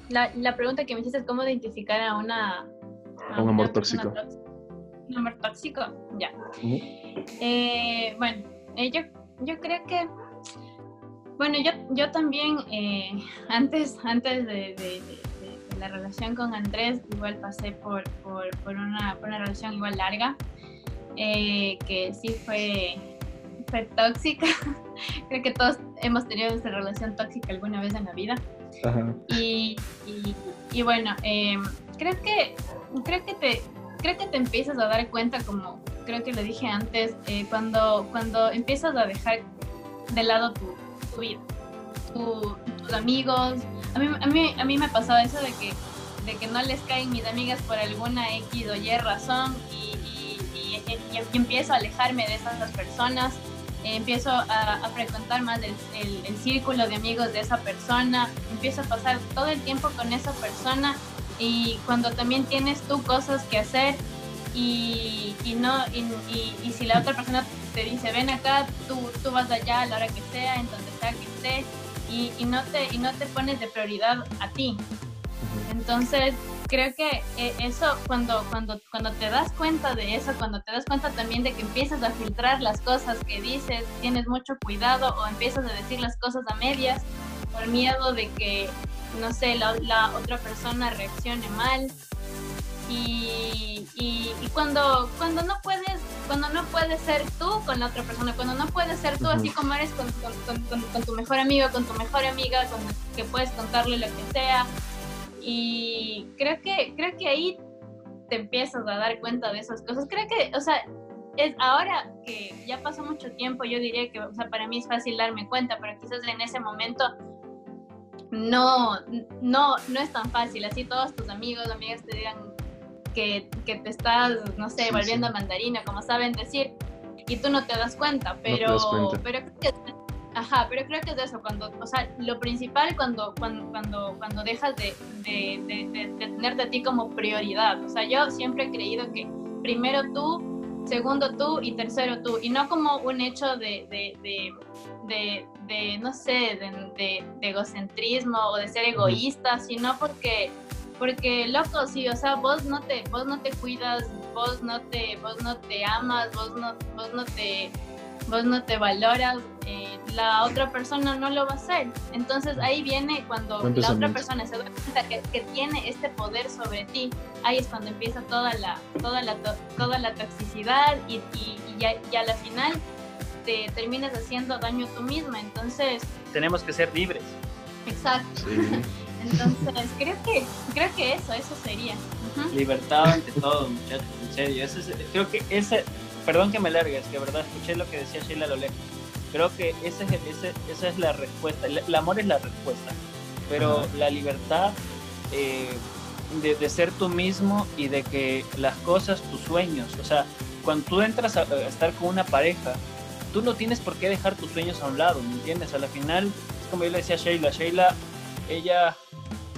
La, la pregunta que me hiciste es cómo identificar a una... A un amor tóxico. tóxica. Amor tóxico, ya. Eh, bueno, eh, yo, yo creo que... Bueno, yo, yo también, eh, antes, antes de, de- de- de- de la relación con Andrés, igual pasé por, por, por una, por una relación igual larga, que sí fue, fue tóxica. creo que todos hemos tenido esta relación tóxica alguna vez en la vida. Y, y, bueno, em, creo que creo que te creo que te empiezas a dar cuenta como creo que lo dije antes eh, cuando cuando empiezas a dejar de lado tu, vida, tus amigos. A mí, a mí a mí me pasado eso de que de que no les caen mis amigas por alguna X o Y razón y, y, y empiezo a alejarme de esas personas empiezo a, frecuentar más el, el, círculo de amigos de esa persona, empiezo a pasar todo el tiempo con esa persona y cuando también tienes tú cosas que hacer y, y no y, y, si la otra persona te dice ven acá, tú, tú vas allá a la hora que sea, en donde sea que esté y, no te, y no te pones de prioridad a ti. Entonces, creo que eh, eso, cuando, cuando, cuando te das cuenta de eso, cuando te das cuenta también de que empiezas a filtrar las cosas que dices, tienes mucho cuidado o empiezas a decir las cosas a medias por miedo de que, no sé, la, la otra persona reaccione mal. Y, y, cuando, cuando no puedes cuando no puedes ser tú con la otra persona, cuando no puedes ser tú así como eres con, con, con, con, tu mejor amigo, con tu mejor amiga, con que puedes contarle lo que sea, y creo que, creo que ahí te empiezas a dar cuenta de esas cosas. Creo que, o sea, es ahora que ya pasó mucho tiempo, yo diría que, o sea, para mí es fácil darme cuenta, pero quizás en ese momento no, no, no es tan fácil. Así todos tus amigos, amigas te digan que, que te estás, no sé, volviendo mandarina, como saben decir, y tú no te das cuenta, pero, pero creo que Ajá, pero creo que es eso, cuando, o sea, lo principal cuando, cuando, cuando, cuando dejas de, de, de, de, tenerte a ti como prioridad. O sea, yo siempre he creído que primero tú, segundo tú y tercero tú, y no como un hecho de, de no sé, de, egocentrismo o de ser egoísta, sino porque, porque loco, sí, o sea, vos no te, vos no te cuidas, vos no te, vos no te amas, vos no, vos no te vos no te valoras, eh, la otra persona no lo va a hacer. Entonces ahí viene cuando la otra persona se da cuenta que, que, tiene este poder sobre ti, ahí es cuando empieza toda la, toda la, toda la toxicidad y, y, y, ya, y a la final te terminas haciendo daño tú misma. Entonces... Tenemos que ser libres. Exacto. Entonces, creo que, creo que eso, eso sería. Libertad ante todo, muchachos, en serio. Eso es, creo que ese, perdón que me largues, que verdad escuché lo que decía Sheila lo lejos. Creo que ese, ese, esa es la respuesta. El, amor es la respuesta, pero la libertad eh, de, de, ser tú mismo y de que las cosas, tus sueños, o sea, cuando tú entras a, estar con una pareja, tú no tienes por qué dejar tus sueños a un lado, ¿me entiendes? A la final, es como yo le decía a Sheila, Sheila, ella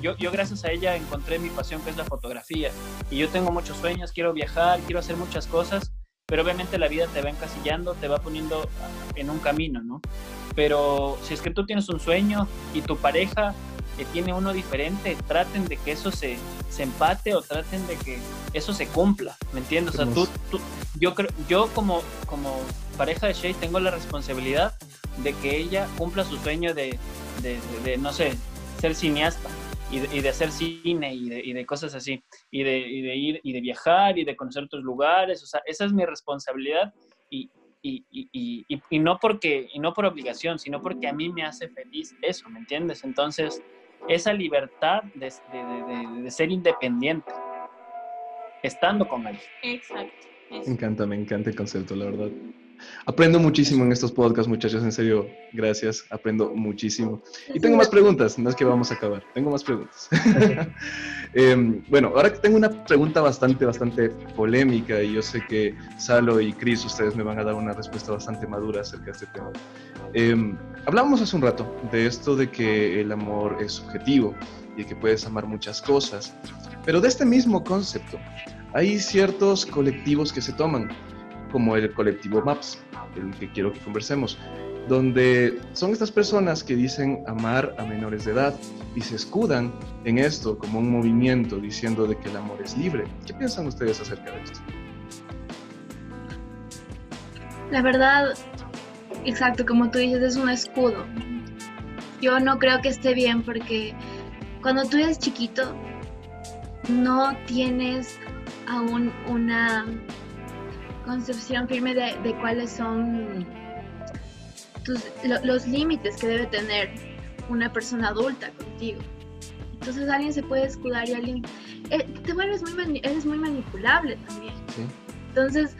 yo, yo, gracias a ella encontré mi pasión que es la fotografía y yo tengo muchos sueños, quiero viajar, quiero hacer muchas cosas pero obviamente la vida te va encasillando, te va poniendo en un camino, ¿no? Pero si es que tú tienes un sueño y tu pareja que tiene uno diferente, traten de que eso se, se empate o traten de que eso se cumpla, ¿me entiendes? O sea, tú, yo, creo, yo como, como pareja de Shay tengo la responsabilidad de que ella cumpla su sueño de, de, de no sé, ser cineasta y de, hacer cine y de, y de, cosas así, y de, y de, ir y de viajar y de conocer otros lugares, o sea, esa es mi responsabilidad y, y, no porque, y no por obligación, sino porque a mí me hace feliz eso, ¿me entiendes? Entonces, esa libertad de, ser independiente, estando con él. Exacto. Me encanta, me encanta el concepto, la verdad. Aprendo muchísimo en estos podcasts, muchachos, en serio, gracias, aprendo muchísimo. Y tengo más preguntas, no es que vamos a acabar, tengo más preguntas. Em, bueno, ahora tengo una pregunta bastante, bastante polémica y yo sé que Salo y Chris, ustedes me van a dar una respuesta bastante madura acerca de este tema. Eh, hablábamos hace un rato de esto de que el amor es subjetivo y que puedes amar muchas cosas, pero de este mismo concepto hay ciertos colectivos que se toman como el colectivo MAPS, el que quiero que conversemos, donde son estas personas que dicen amar a menores de edad y se escudan en esto como un movimiento diciendo de que el amor es libre. ¿Qué piensan ustedes acerca de esto? La verdad, exacto, como tú dices, es un escudo. Yo no creo que esté bien porque cuando tú eres chiquito no tienes aún una concepción firme de, cuáles son los límites que debe tener una persona adulta contigo. Entonces alguien se puede escudar y alguien... Eh, te vuelves muy, eres muy manipulable también. Entonces,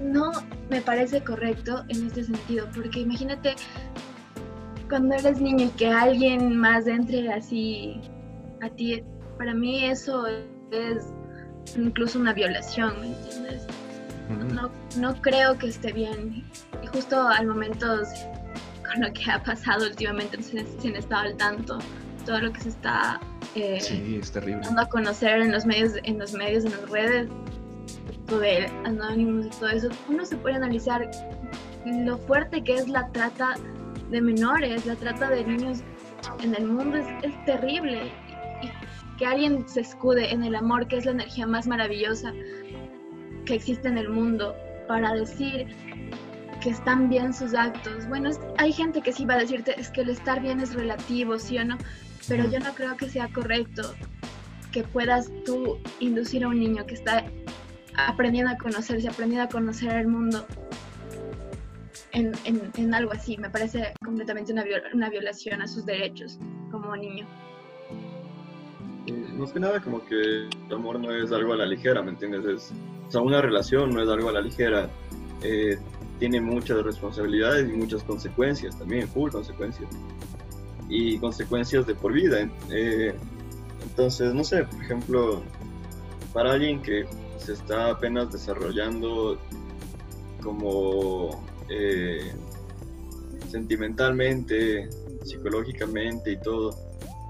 no me parece correcto en este sentido, porque imagínate cuando eres niño y que alguien más entre así a ti, para mí eso es incluso una violación, ¿me entiendes? No, no creo que esté bien. Y justo al momento con lo que ha pasado últimamente, si han estado al tanto, todo lo que se está eh, dando a conocer en los medios, en los medios, en las redes, de anónimos y todo eso, uno se puede analizar lo fuerte que es la trata de menores, la trata de niños en el mundo es, es terrible. Que alguien se escude en el amor, que es la energía más maravillosa que existe en el mundo, para decir que están bien sus actos. Bueno, hay gente que sí va a decirte, es que el estar bien es relativo, sí o no, pero yo no creo que sea correcto que puedas tú inducir a un niño que está aprendiendo a conocerse, aprendiendo a conocer el mundo en, en, algo así. Me parece completamente una, una violación a sus derechos como niño. Más que nada como que el amor no es algo a la ligera, ¿me entiendes? Es, o sea, una relación no es algo a la ligera. Eh, tiene muchas responsabilidades y muchas consecuencias también, full consecuencias. Y consecuencias de por vida. Eh, entonces, no sé, por ejemplo, para alguien que se está apenas desarrollando como eh, sentimentalmente, psicológicamente y todo,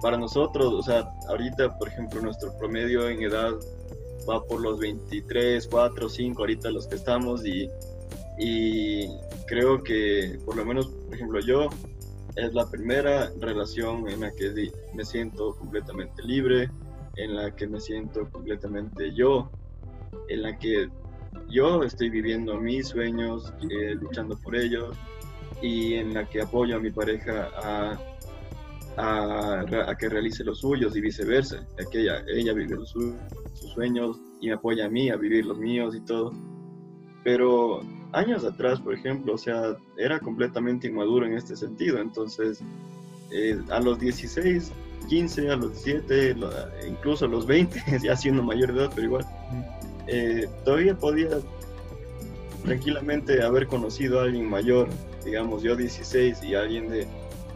para nosotros, o sea, ahorita, por ejemplo, nuestro promedio en edad va por los 23, 4, 5, ahorita los que estamos y creo que por lo menos, por ejemplo, yo es la primera relación en la que me siento completamente libre, en la que me siento completamente yo, en la que yo estoy viviendo mis sueños, eh, luchando por ellos y en la que apoyo a mi pareja a, a, que realice los suyos y viceversa, que ella, ella vive sus sueños y me apoya a mí a vivir los míos y todo. Pero años atrás, por ejemplo, o sea, era completamente inmaduro en este sentido. Entonces, eh, a los 16, 15, a los 17, incluso a los 20, ya siendo mayor de edad, pero igual, eh, todavía podía tranquilamente haber conocido a alguien mayor, digamos yo 16 y alguien de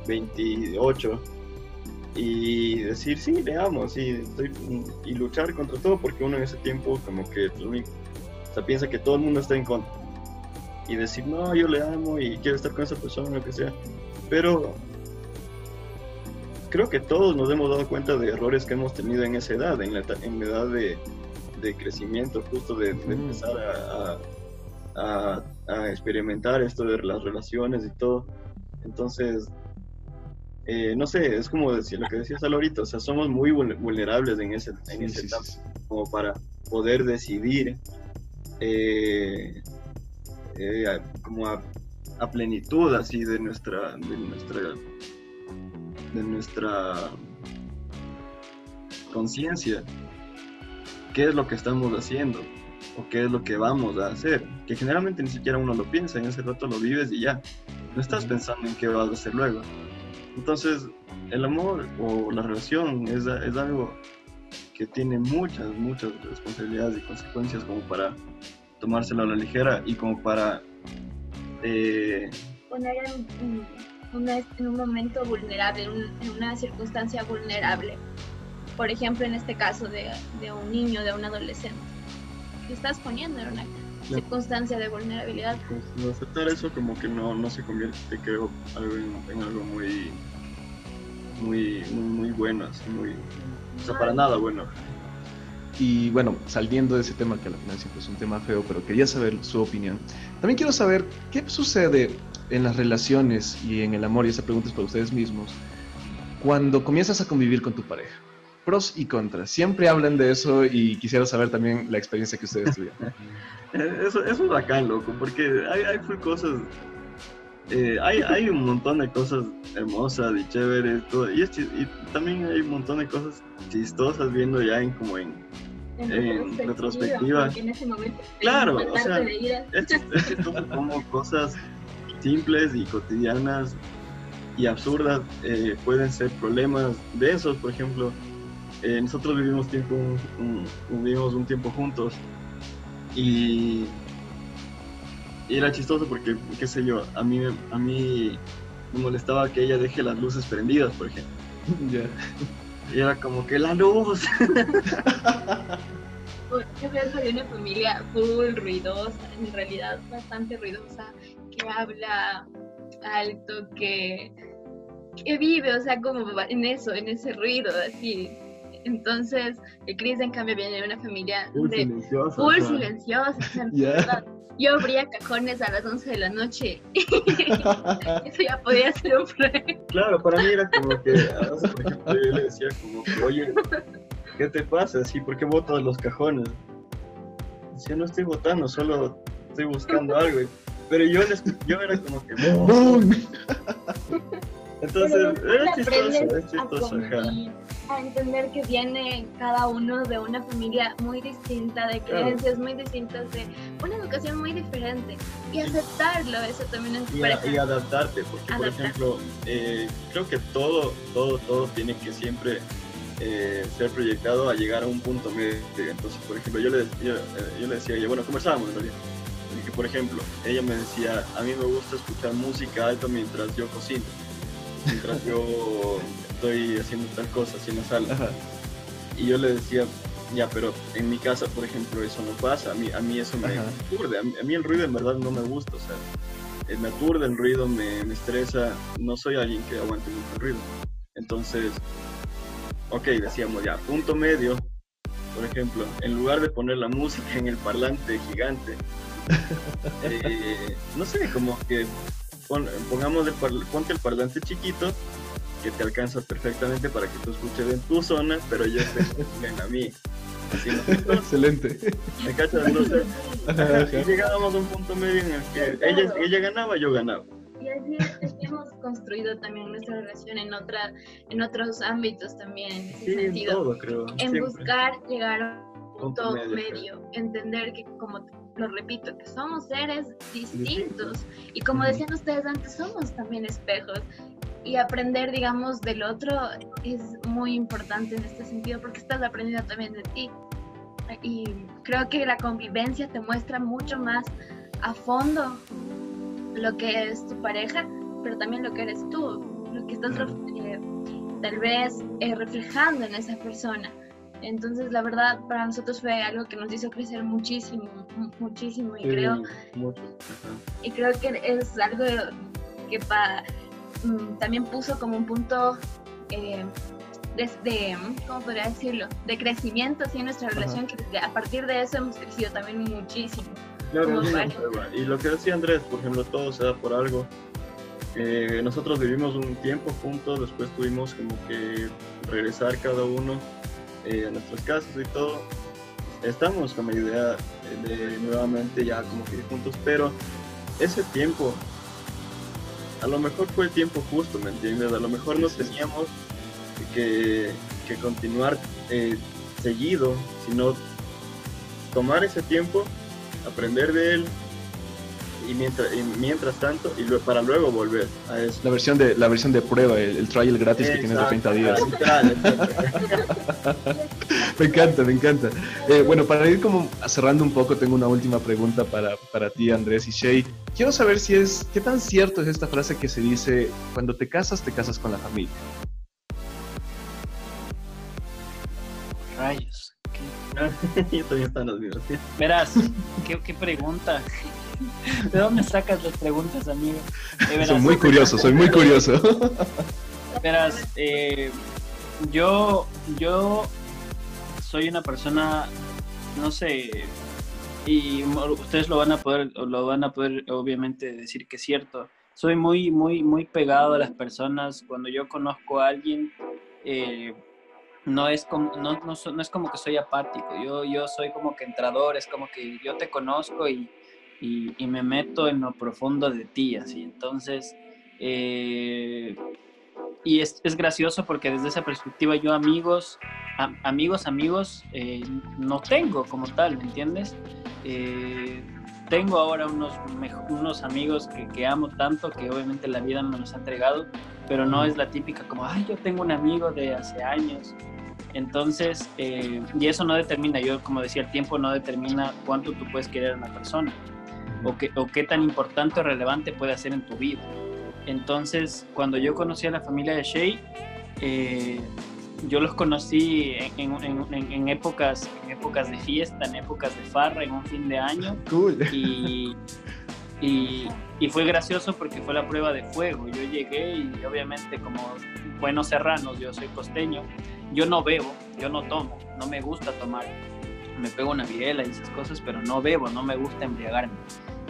28 y decir sí le amo sí estoy, y luchar contra todo porque uno en ese tiempo como que o sea, piensa que todo el mundo está en contra y decir, no, yo le amo y quiero estar con esa persona, lo que sea. Pero creo que todos nos hemos dado cuenta de errores que hemos tenido en esa edad, en la, en la edad de, de, crecimiento, justo de, empezar a, a, a, experimentar esto de las relaciones y todo. Entonces, eh, no sé, es como decir lo que decías ahorita, o sea, somos muy vulnerables en ese, en ese etapa, como para poder decidir eh, eh, como a, plenitud así de nuestra, de nuestra, de nuestra conciencia, qué es lo que estamos haciendo o qué es lo que vamos a hacer, que generalmente ni siquiera uno lo piensa, en ese rato lo vives y ya, no estás pensando en qué vas a hacer luego. Entonces, el amor o la relación es, es algo que tiene muchas, muchas responsabilidades y consecuencias como para tomárselo a la ligera y como para... Eh, Poner en, en, un momento vulnerable, en, una circunstancia vulnerable. Por ejemplo, en este caso de, de un niño, de un adolescente. Te estás poniendo en una circunstancia de vulnerabilidad. Pues, aceptar eso como que no, no se convierte, creo, algo en, algo muy, muy, muy, muy bueno, así, muy... O sea, para nada bueno. Y bueno, saliendo de ese tema que al final siempre es un tema feo, pero quería saber su opinión. También quiero saber qué sucede en las relaciones y en el amor, y esa pregunta es para ustedes mismos, cuando comienzas a convivir con tu pareja. Pros y contras. Siempre hablan de eso y quisiera saber también la experiencia que ustedes tuvieron. eso, eso es bacán, loco, porque hay, hay cosas eh, hay, hay, un montón de cosas hermosas y chéveres, todo, y, y, también hay un montón de cosas chistosas viendo ya en como en, en, retrospectiva. claro, o sea, es, chistoso como cosas simples y cotidianas y absurdas eh, pueden ser problemas de esos, por ejemplo. Eh, nosotros vivimos, tiempo, un, vivimos un tiempo juntos y, y, era chistoso porque, qué sé yo, a mí, a mí me molestaba que ella deje las luces prendidas, por ejemplo. Y era como que la luz. Yo vengo de una familia full ruidosa, en realidad bastante ruidosa, que habla alto, que, que vive, o sea, como en eso, en ese ruido, así. Entonces, el Chris, en cambio, viene de una familia full de, silenciosa. full silenciosa. Yo abría cajones a las 11 de la noche. Eso ya podía ser un problema. Claro, para mí era como que, a veces, por ejemplo, yo le decía como que, oye, ¿qué te pasa? Así, ¿por qué botas los cajones? Decía, no estoy votando, solo estoy buscando algo. Pero yo, les, yo era como que, ¡Bum! entonces, era tú chistoso, es chistoso, ajá. A entender que viene cada uno de una familia muy distinta, de Claro. creencias muy distintas, de una educación muy diferente y aceptarlo, eso también tu y, a- y adaptarte, porque por ejemplo, eh, creo que todo, todo, todo tiene que siempre eh, ser proyectado a llegar a un punto medio. Entonces, por ejemplo, yo le, yo, eh, yo le decía, a ella, bueno, conversábamos en realidad. Y que, por ejemplo, ella me decía, a mí me gusta escuchar música alta mientras yo cocino, mientras yo estoy haciendo tal cosa, así en la sala. Ajá. Y yo le decía, ya, pero en mi casa, por ejemplo, eso no pasa. A mí, a mí eso me Ajá. aturde. A mí, a mí el ruido en verdad no me gusta. O sea, eh, me aturde el ruido, me, me estresa. No soy alguien que aguante mucho el ruido. Entonces, ok, decíamos ya, punto medio. Por ejemplo, en lugar de poner la música en el parlante gigante, eh, no sé, como que pon- pongamos el ponte el parlante chiquito que te alcanza perfectamente para que tú escuches en tu zona, pero yo esté en la mía. Así ¿no? Excelente. ¿Me cachas? Entonces, Ajá, ajá. y llegábamos a un punto medio en el que ella, ella ganaba, yo ganaba. Y así es, así hemos construido también nuestra relación en, otra, en otros ámbitos también, en ese Sí, en sentido. todo, creo. en siempre. buscar llegar a un punto Punto medio, medio, entender que, como lo repito, que somos seres distintos Distintos. y como decían ustedes antes, somos también espejos y aprender, digamos, del otro es muy importante en este sentido porque estás aprendiendo también de ti y creo que la convivencia te muestra mucho más a fondo lo que es tu pareja, pero también lo que eres tú, lo que estás eh, tal vez eh, reflejando en esa persona. Entonces, la verdad, para nosotros fue algo que nos hizo crecer muchísimo, mu- muchísimo, y Sí, creo mucho. y creo que es algo que pa- mm, también puso como un punto eh, de, de, ¿cómo podría decirlo? De crecimiento así en nuestra Ajá. relación, que a partir de eso hemos crecido también muchísimo. Claro. Y lo que decía Andrés, por ejemplo, todo se da por algo. Eh, nosotros vivimos un tiempo juntos, después tuvimos como que regresar cada uno eh, a nuestras casas y todo. Estamos con la idea de nuevamente ya como que juntos, pero ese tiempo, a lo mejor fue el tiempo justo, ¿me entiendes? A lo mejor no teníamos que, que continuar eh, seguido, sino tomar ese tiempo aprender de él y mientras, y mientras tanto, y lue- para luego volver a eso. La versión de, la versión de prueba, el, el trial gratis que tienes de 30 días. Me encanta, me encanta. Eh, bueno, para ir como cerrando un poco, tengo una última pregunta para, para ti, Andrés y Shay. Quiero saber si es, qué tan cierto es esta frase que se dice, cuando te casas, te casas con la familia. Rayos. Yo están mismas. Verás, qué, qué pregunta. ¿De dónde sacas las preguntas, amigo? Verás, Soy muy curioso, soy muy curioso. Verás, eh, yo, yo soy una persona, no sé, y ustedes lo van a poder, lo van a poder obviamente decir que es cierto. Soy muy, muy, muy pegado a las personas. Cuando yo conozco a alguien, eh, no es como, no, no, so- no es como que soy apático. Yo, yo soy como que entrador. Es como que yo te conozco y, y, y me meto en lo profundo de ti, así. Entonces, eh, y es, es gracioso porque desde esa perspectiva yo amigos amigos, amigos, eh, no tengo como tal, ¿me entiendes? Eh, tengo ahora unos, unos amigos que, que, amo tanto que obviamente la vida me los ha entregado, pero no es la típica como, ay, yo tengo un amigo de hace años. Entonces, eh, y eso no determina, yo como decía, el tiempo no determina cuánto tú puedes querer a una persona o, que, o qué tan importante o relevante puede ser en tu vida. Entonces, cuando yo conocí a la familia de Shay, eh, yo los conocí en, en, épocas, en épocas de fiesta, en épocas de farra, en un fin de año. Cool. Y, y, y, fue gracioso porque fue la prueba de fuego. Yo llegué y obviamente como buenos serranos, yo soy costeño, yo no bebo, yo no tomo, no me gusta tomar. Me pego una viela y esas cosas, pero no bebo, no me gusta embriagarme.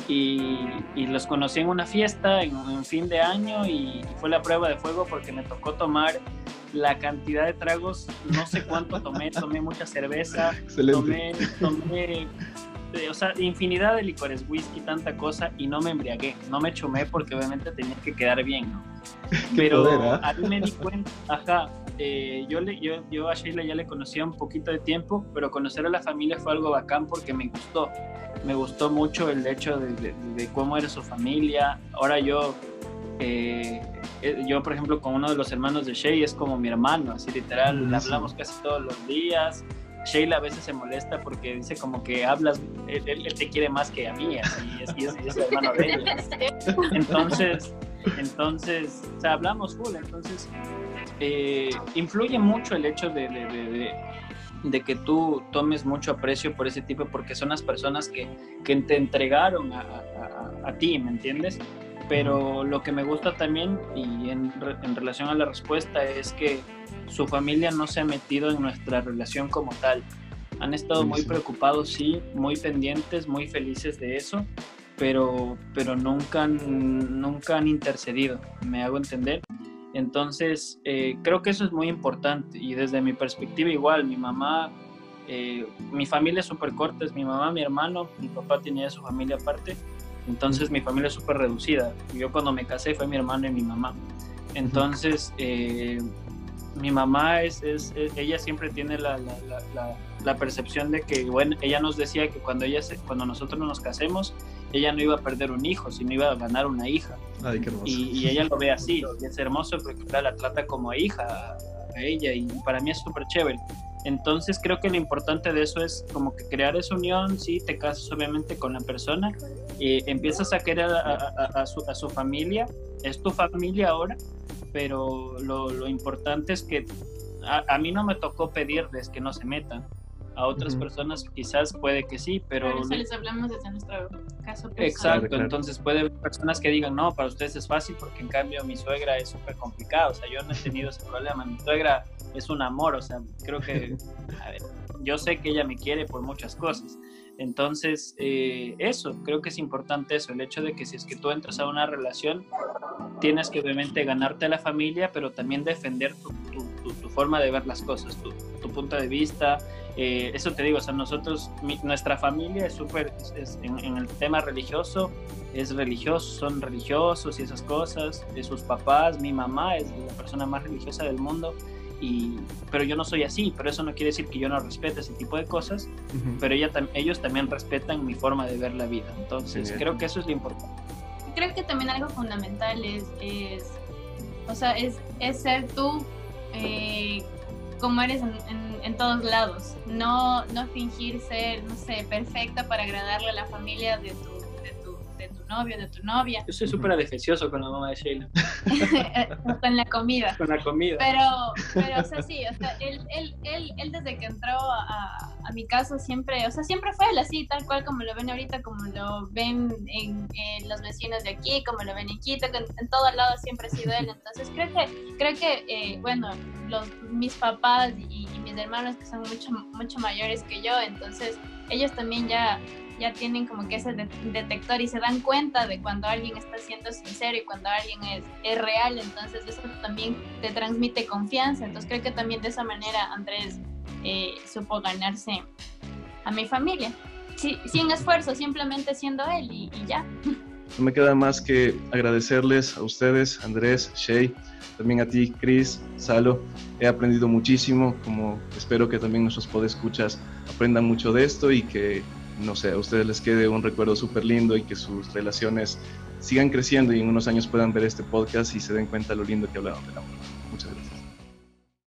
Y, y los conocí en una fiesta en un fin de año y fue la prueba de fuego porque me tocó tomar la cantidad de tragos, no sé cuánto tomé, tomé mucha cerveza, tomé, tomé o sea, infinidad de licores, whisky, tanta cosa, y no me embriagué, no me chumé porque obviamente tenía que quedar bien, ¿no? Pero ¿ah? a mí me di cuenta, ajá, eh, yo, le, yo, yo a Sheila ya le conocía un poquito de tiempo, pero conocer a la familia fue algo bacán porque me gustó, me gustó mucho el hecho de, de, cómo era su familia, ahora yo... Eh, eh, yo, por ejemplo, con uno de los hermanos de Shay es como mi hermano, así literal, hablamos casi todos los días, Sheila a veces se molesta porque dice como que hablas, él, te quiere más que a mí, así es, y es, hermano de ella. Entonces, entonces, o sea, hablamos full, entonces eh, influye mucho el hecho de, de, de, que tú tomes mucho aprecio por ese tipo, porque son las personas que, que te entregaron a, a, a, ti, ¿me entiendes? Pero lo que me gusta también, y en, en relación a la respuesta, es que su familia no se ha metido en nuestra relación como tal. Han estado muy preocupados, sí, muy pendientes, muy felices de eso, pero, pero nunca, nunca han intercedido, me hago entender. Entonces, eh, creo que eso es muy importante y desde mi perspectiva igual, mi mamá, eh, mi familia es súper corta, es mi mamá, mi hermano, mi papá tenía su familia aparte, entonces mi familia es súper reducida. Yo cuando me casé fue mi hermano y mi mamá. Entonces, eh, mi mamá es, es, ella siempre tiene la, la, la, percepción de que, bueno, ella nos decía que cuando, ella se, cuando nosotros nos casemos, ella no iba a perder un hijo, sino iba a ganar una hija. Ay, qué y, y, ella lo ve así, y es hermoso porque la trata como hija a ella, y para mí es súper chévere. Entonces creo que lo importante de eso es como que crear esa unión, sí, te casas obviamente con la persona, y empiezas a querer a, su, a su familia, es tu familia ahora, pero lo, lo importante es que a, mí no me tocó pedirles que no se metan. A otras personas quizás puede que sí, pero... Por eso les hablamos desde nuestro caso personal. Exacto, entonces puede haber personas que digan, no, para ustedes es fácil porque en cambio mi suegra es súper complicado, o sea, yo no he tenido ese problema, mi suegra es un amor, o sea, creo que yo sé que ella me quiere por muchas cosas, entonces, eh, eso, creo que es importante eso, el hecho de que si es que tú entras a una relación, tienes que obviamente ganarte la familia, pero también defender tu, forma de ver las cosas, tu, punto de vista. Eh, eso te digo, o sea, nosotros, nuestra familia es súper, en, en, el tema religioso, es religioso, son religiosos y esas cosas, de sus papás, mi mamá es la persona más religiosa del mundo pero yo no soy así, pero eso no quiere decir que yo no respete ese tipo de cosas, pero ella, ellos también respetan mi forma de ver la vida. Entonces, creo que eso es lo importante. Creo que también algo fundamental es, es o sea, es, es ser tú eh, como eres en, en, todos lados, no, no fingir ser, no sé, perfecta para agradarle a la familia de tu novio, de tu novia. Yo soy súper defensioso con la mamá de Sheila. con la comida. Con la comida. Pero, pero o sea, sí, o sea, él, él, él, él desde que entró a, a, mi casa siempre, o sea, siempre fue él así, tal cual como lo ven ahorita, como lo ven en, los vecinos de aquí, como lo ven en Quito, en, en todos lados siempre ha sido él. Entonces creo que, creo que eh, bueno, los, mis papás y, y mis hermanos que son mucho, mucho mayores que yo, entonces ellos también ya ya tienen como que ese detector y se dan cuenta de cuando alguien está siendo sincero y cuando alguien es, es real, entonces eso también te transmite confianza, entonces creo que también de esa manera Andrés eh, supo ganarse a mi familia, sin esfuerzo, simplemente siendo él y, ya. no me queda más que agradecerles a ustedes, Andrés, Shay, también a ti, Chris, Salo. He aprendido muchísimo, como espero que también nuestros podescuchas aprendan mucho de esto y que, no sé, a ustedes les quede un recuerdo súper lindo y que sus relaciones sigan creciendo y en unos años puedan ver este podcast y se den cuenta lo lindo que hablaron del amor.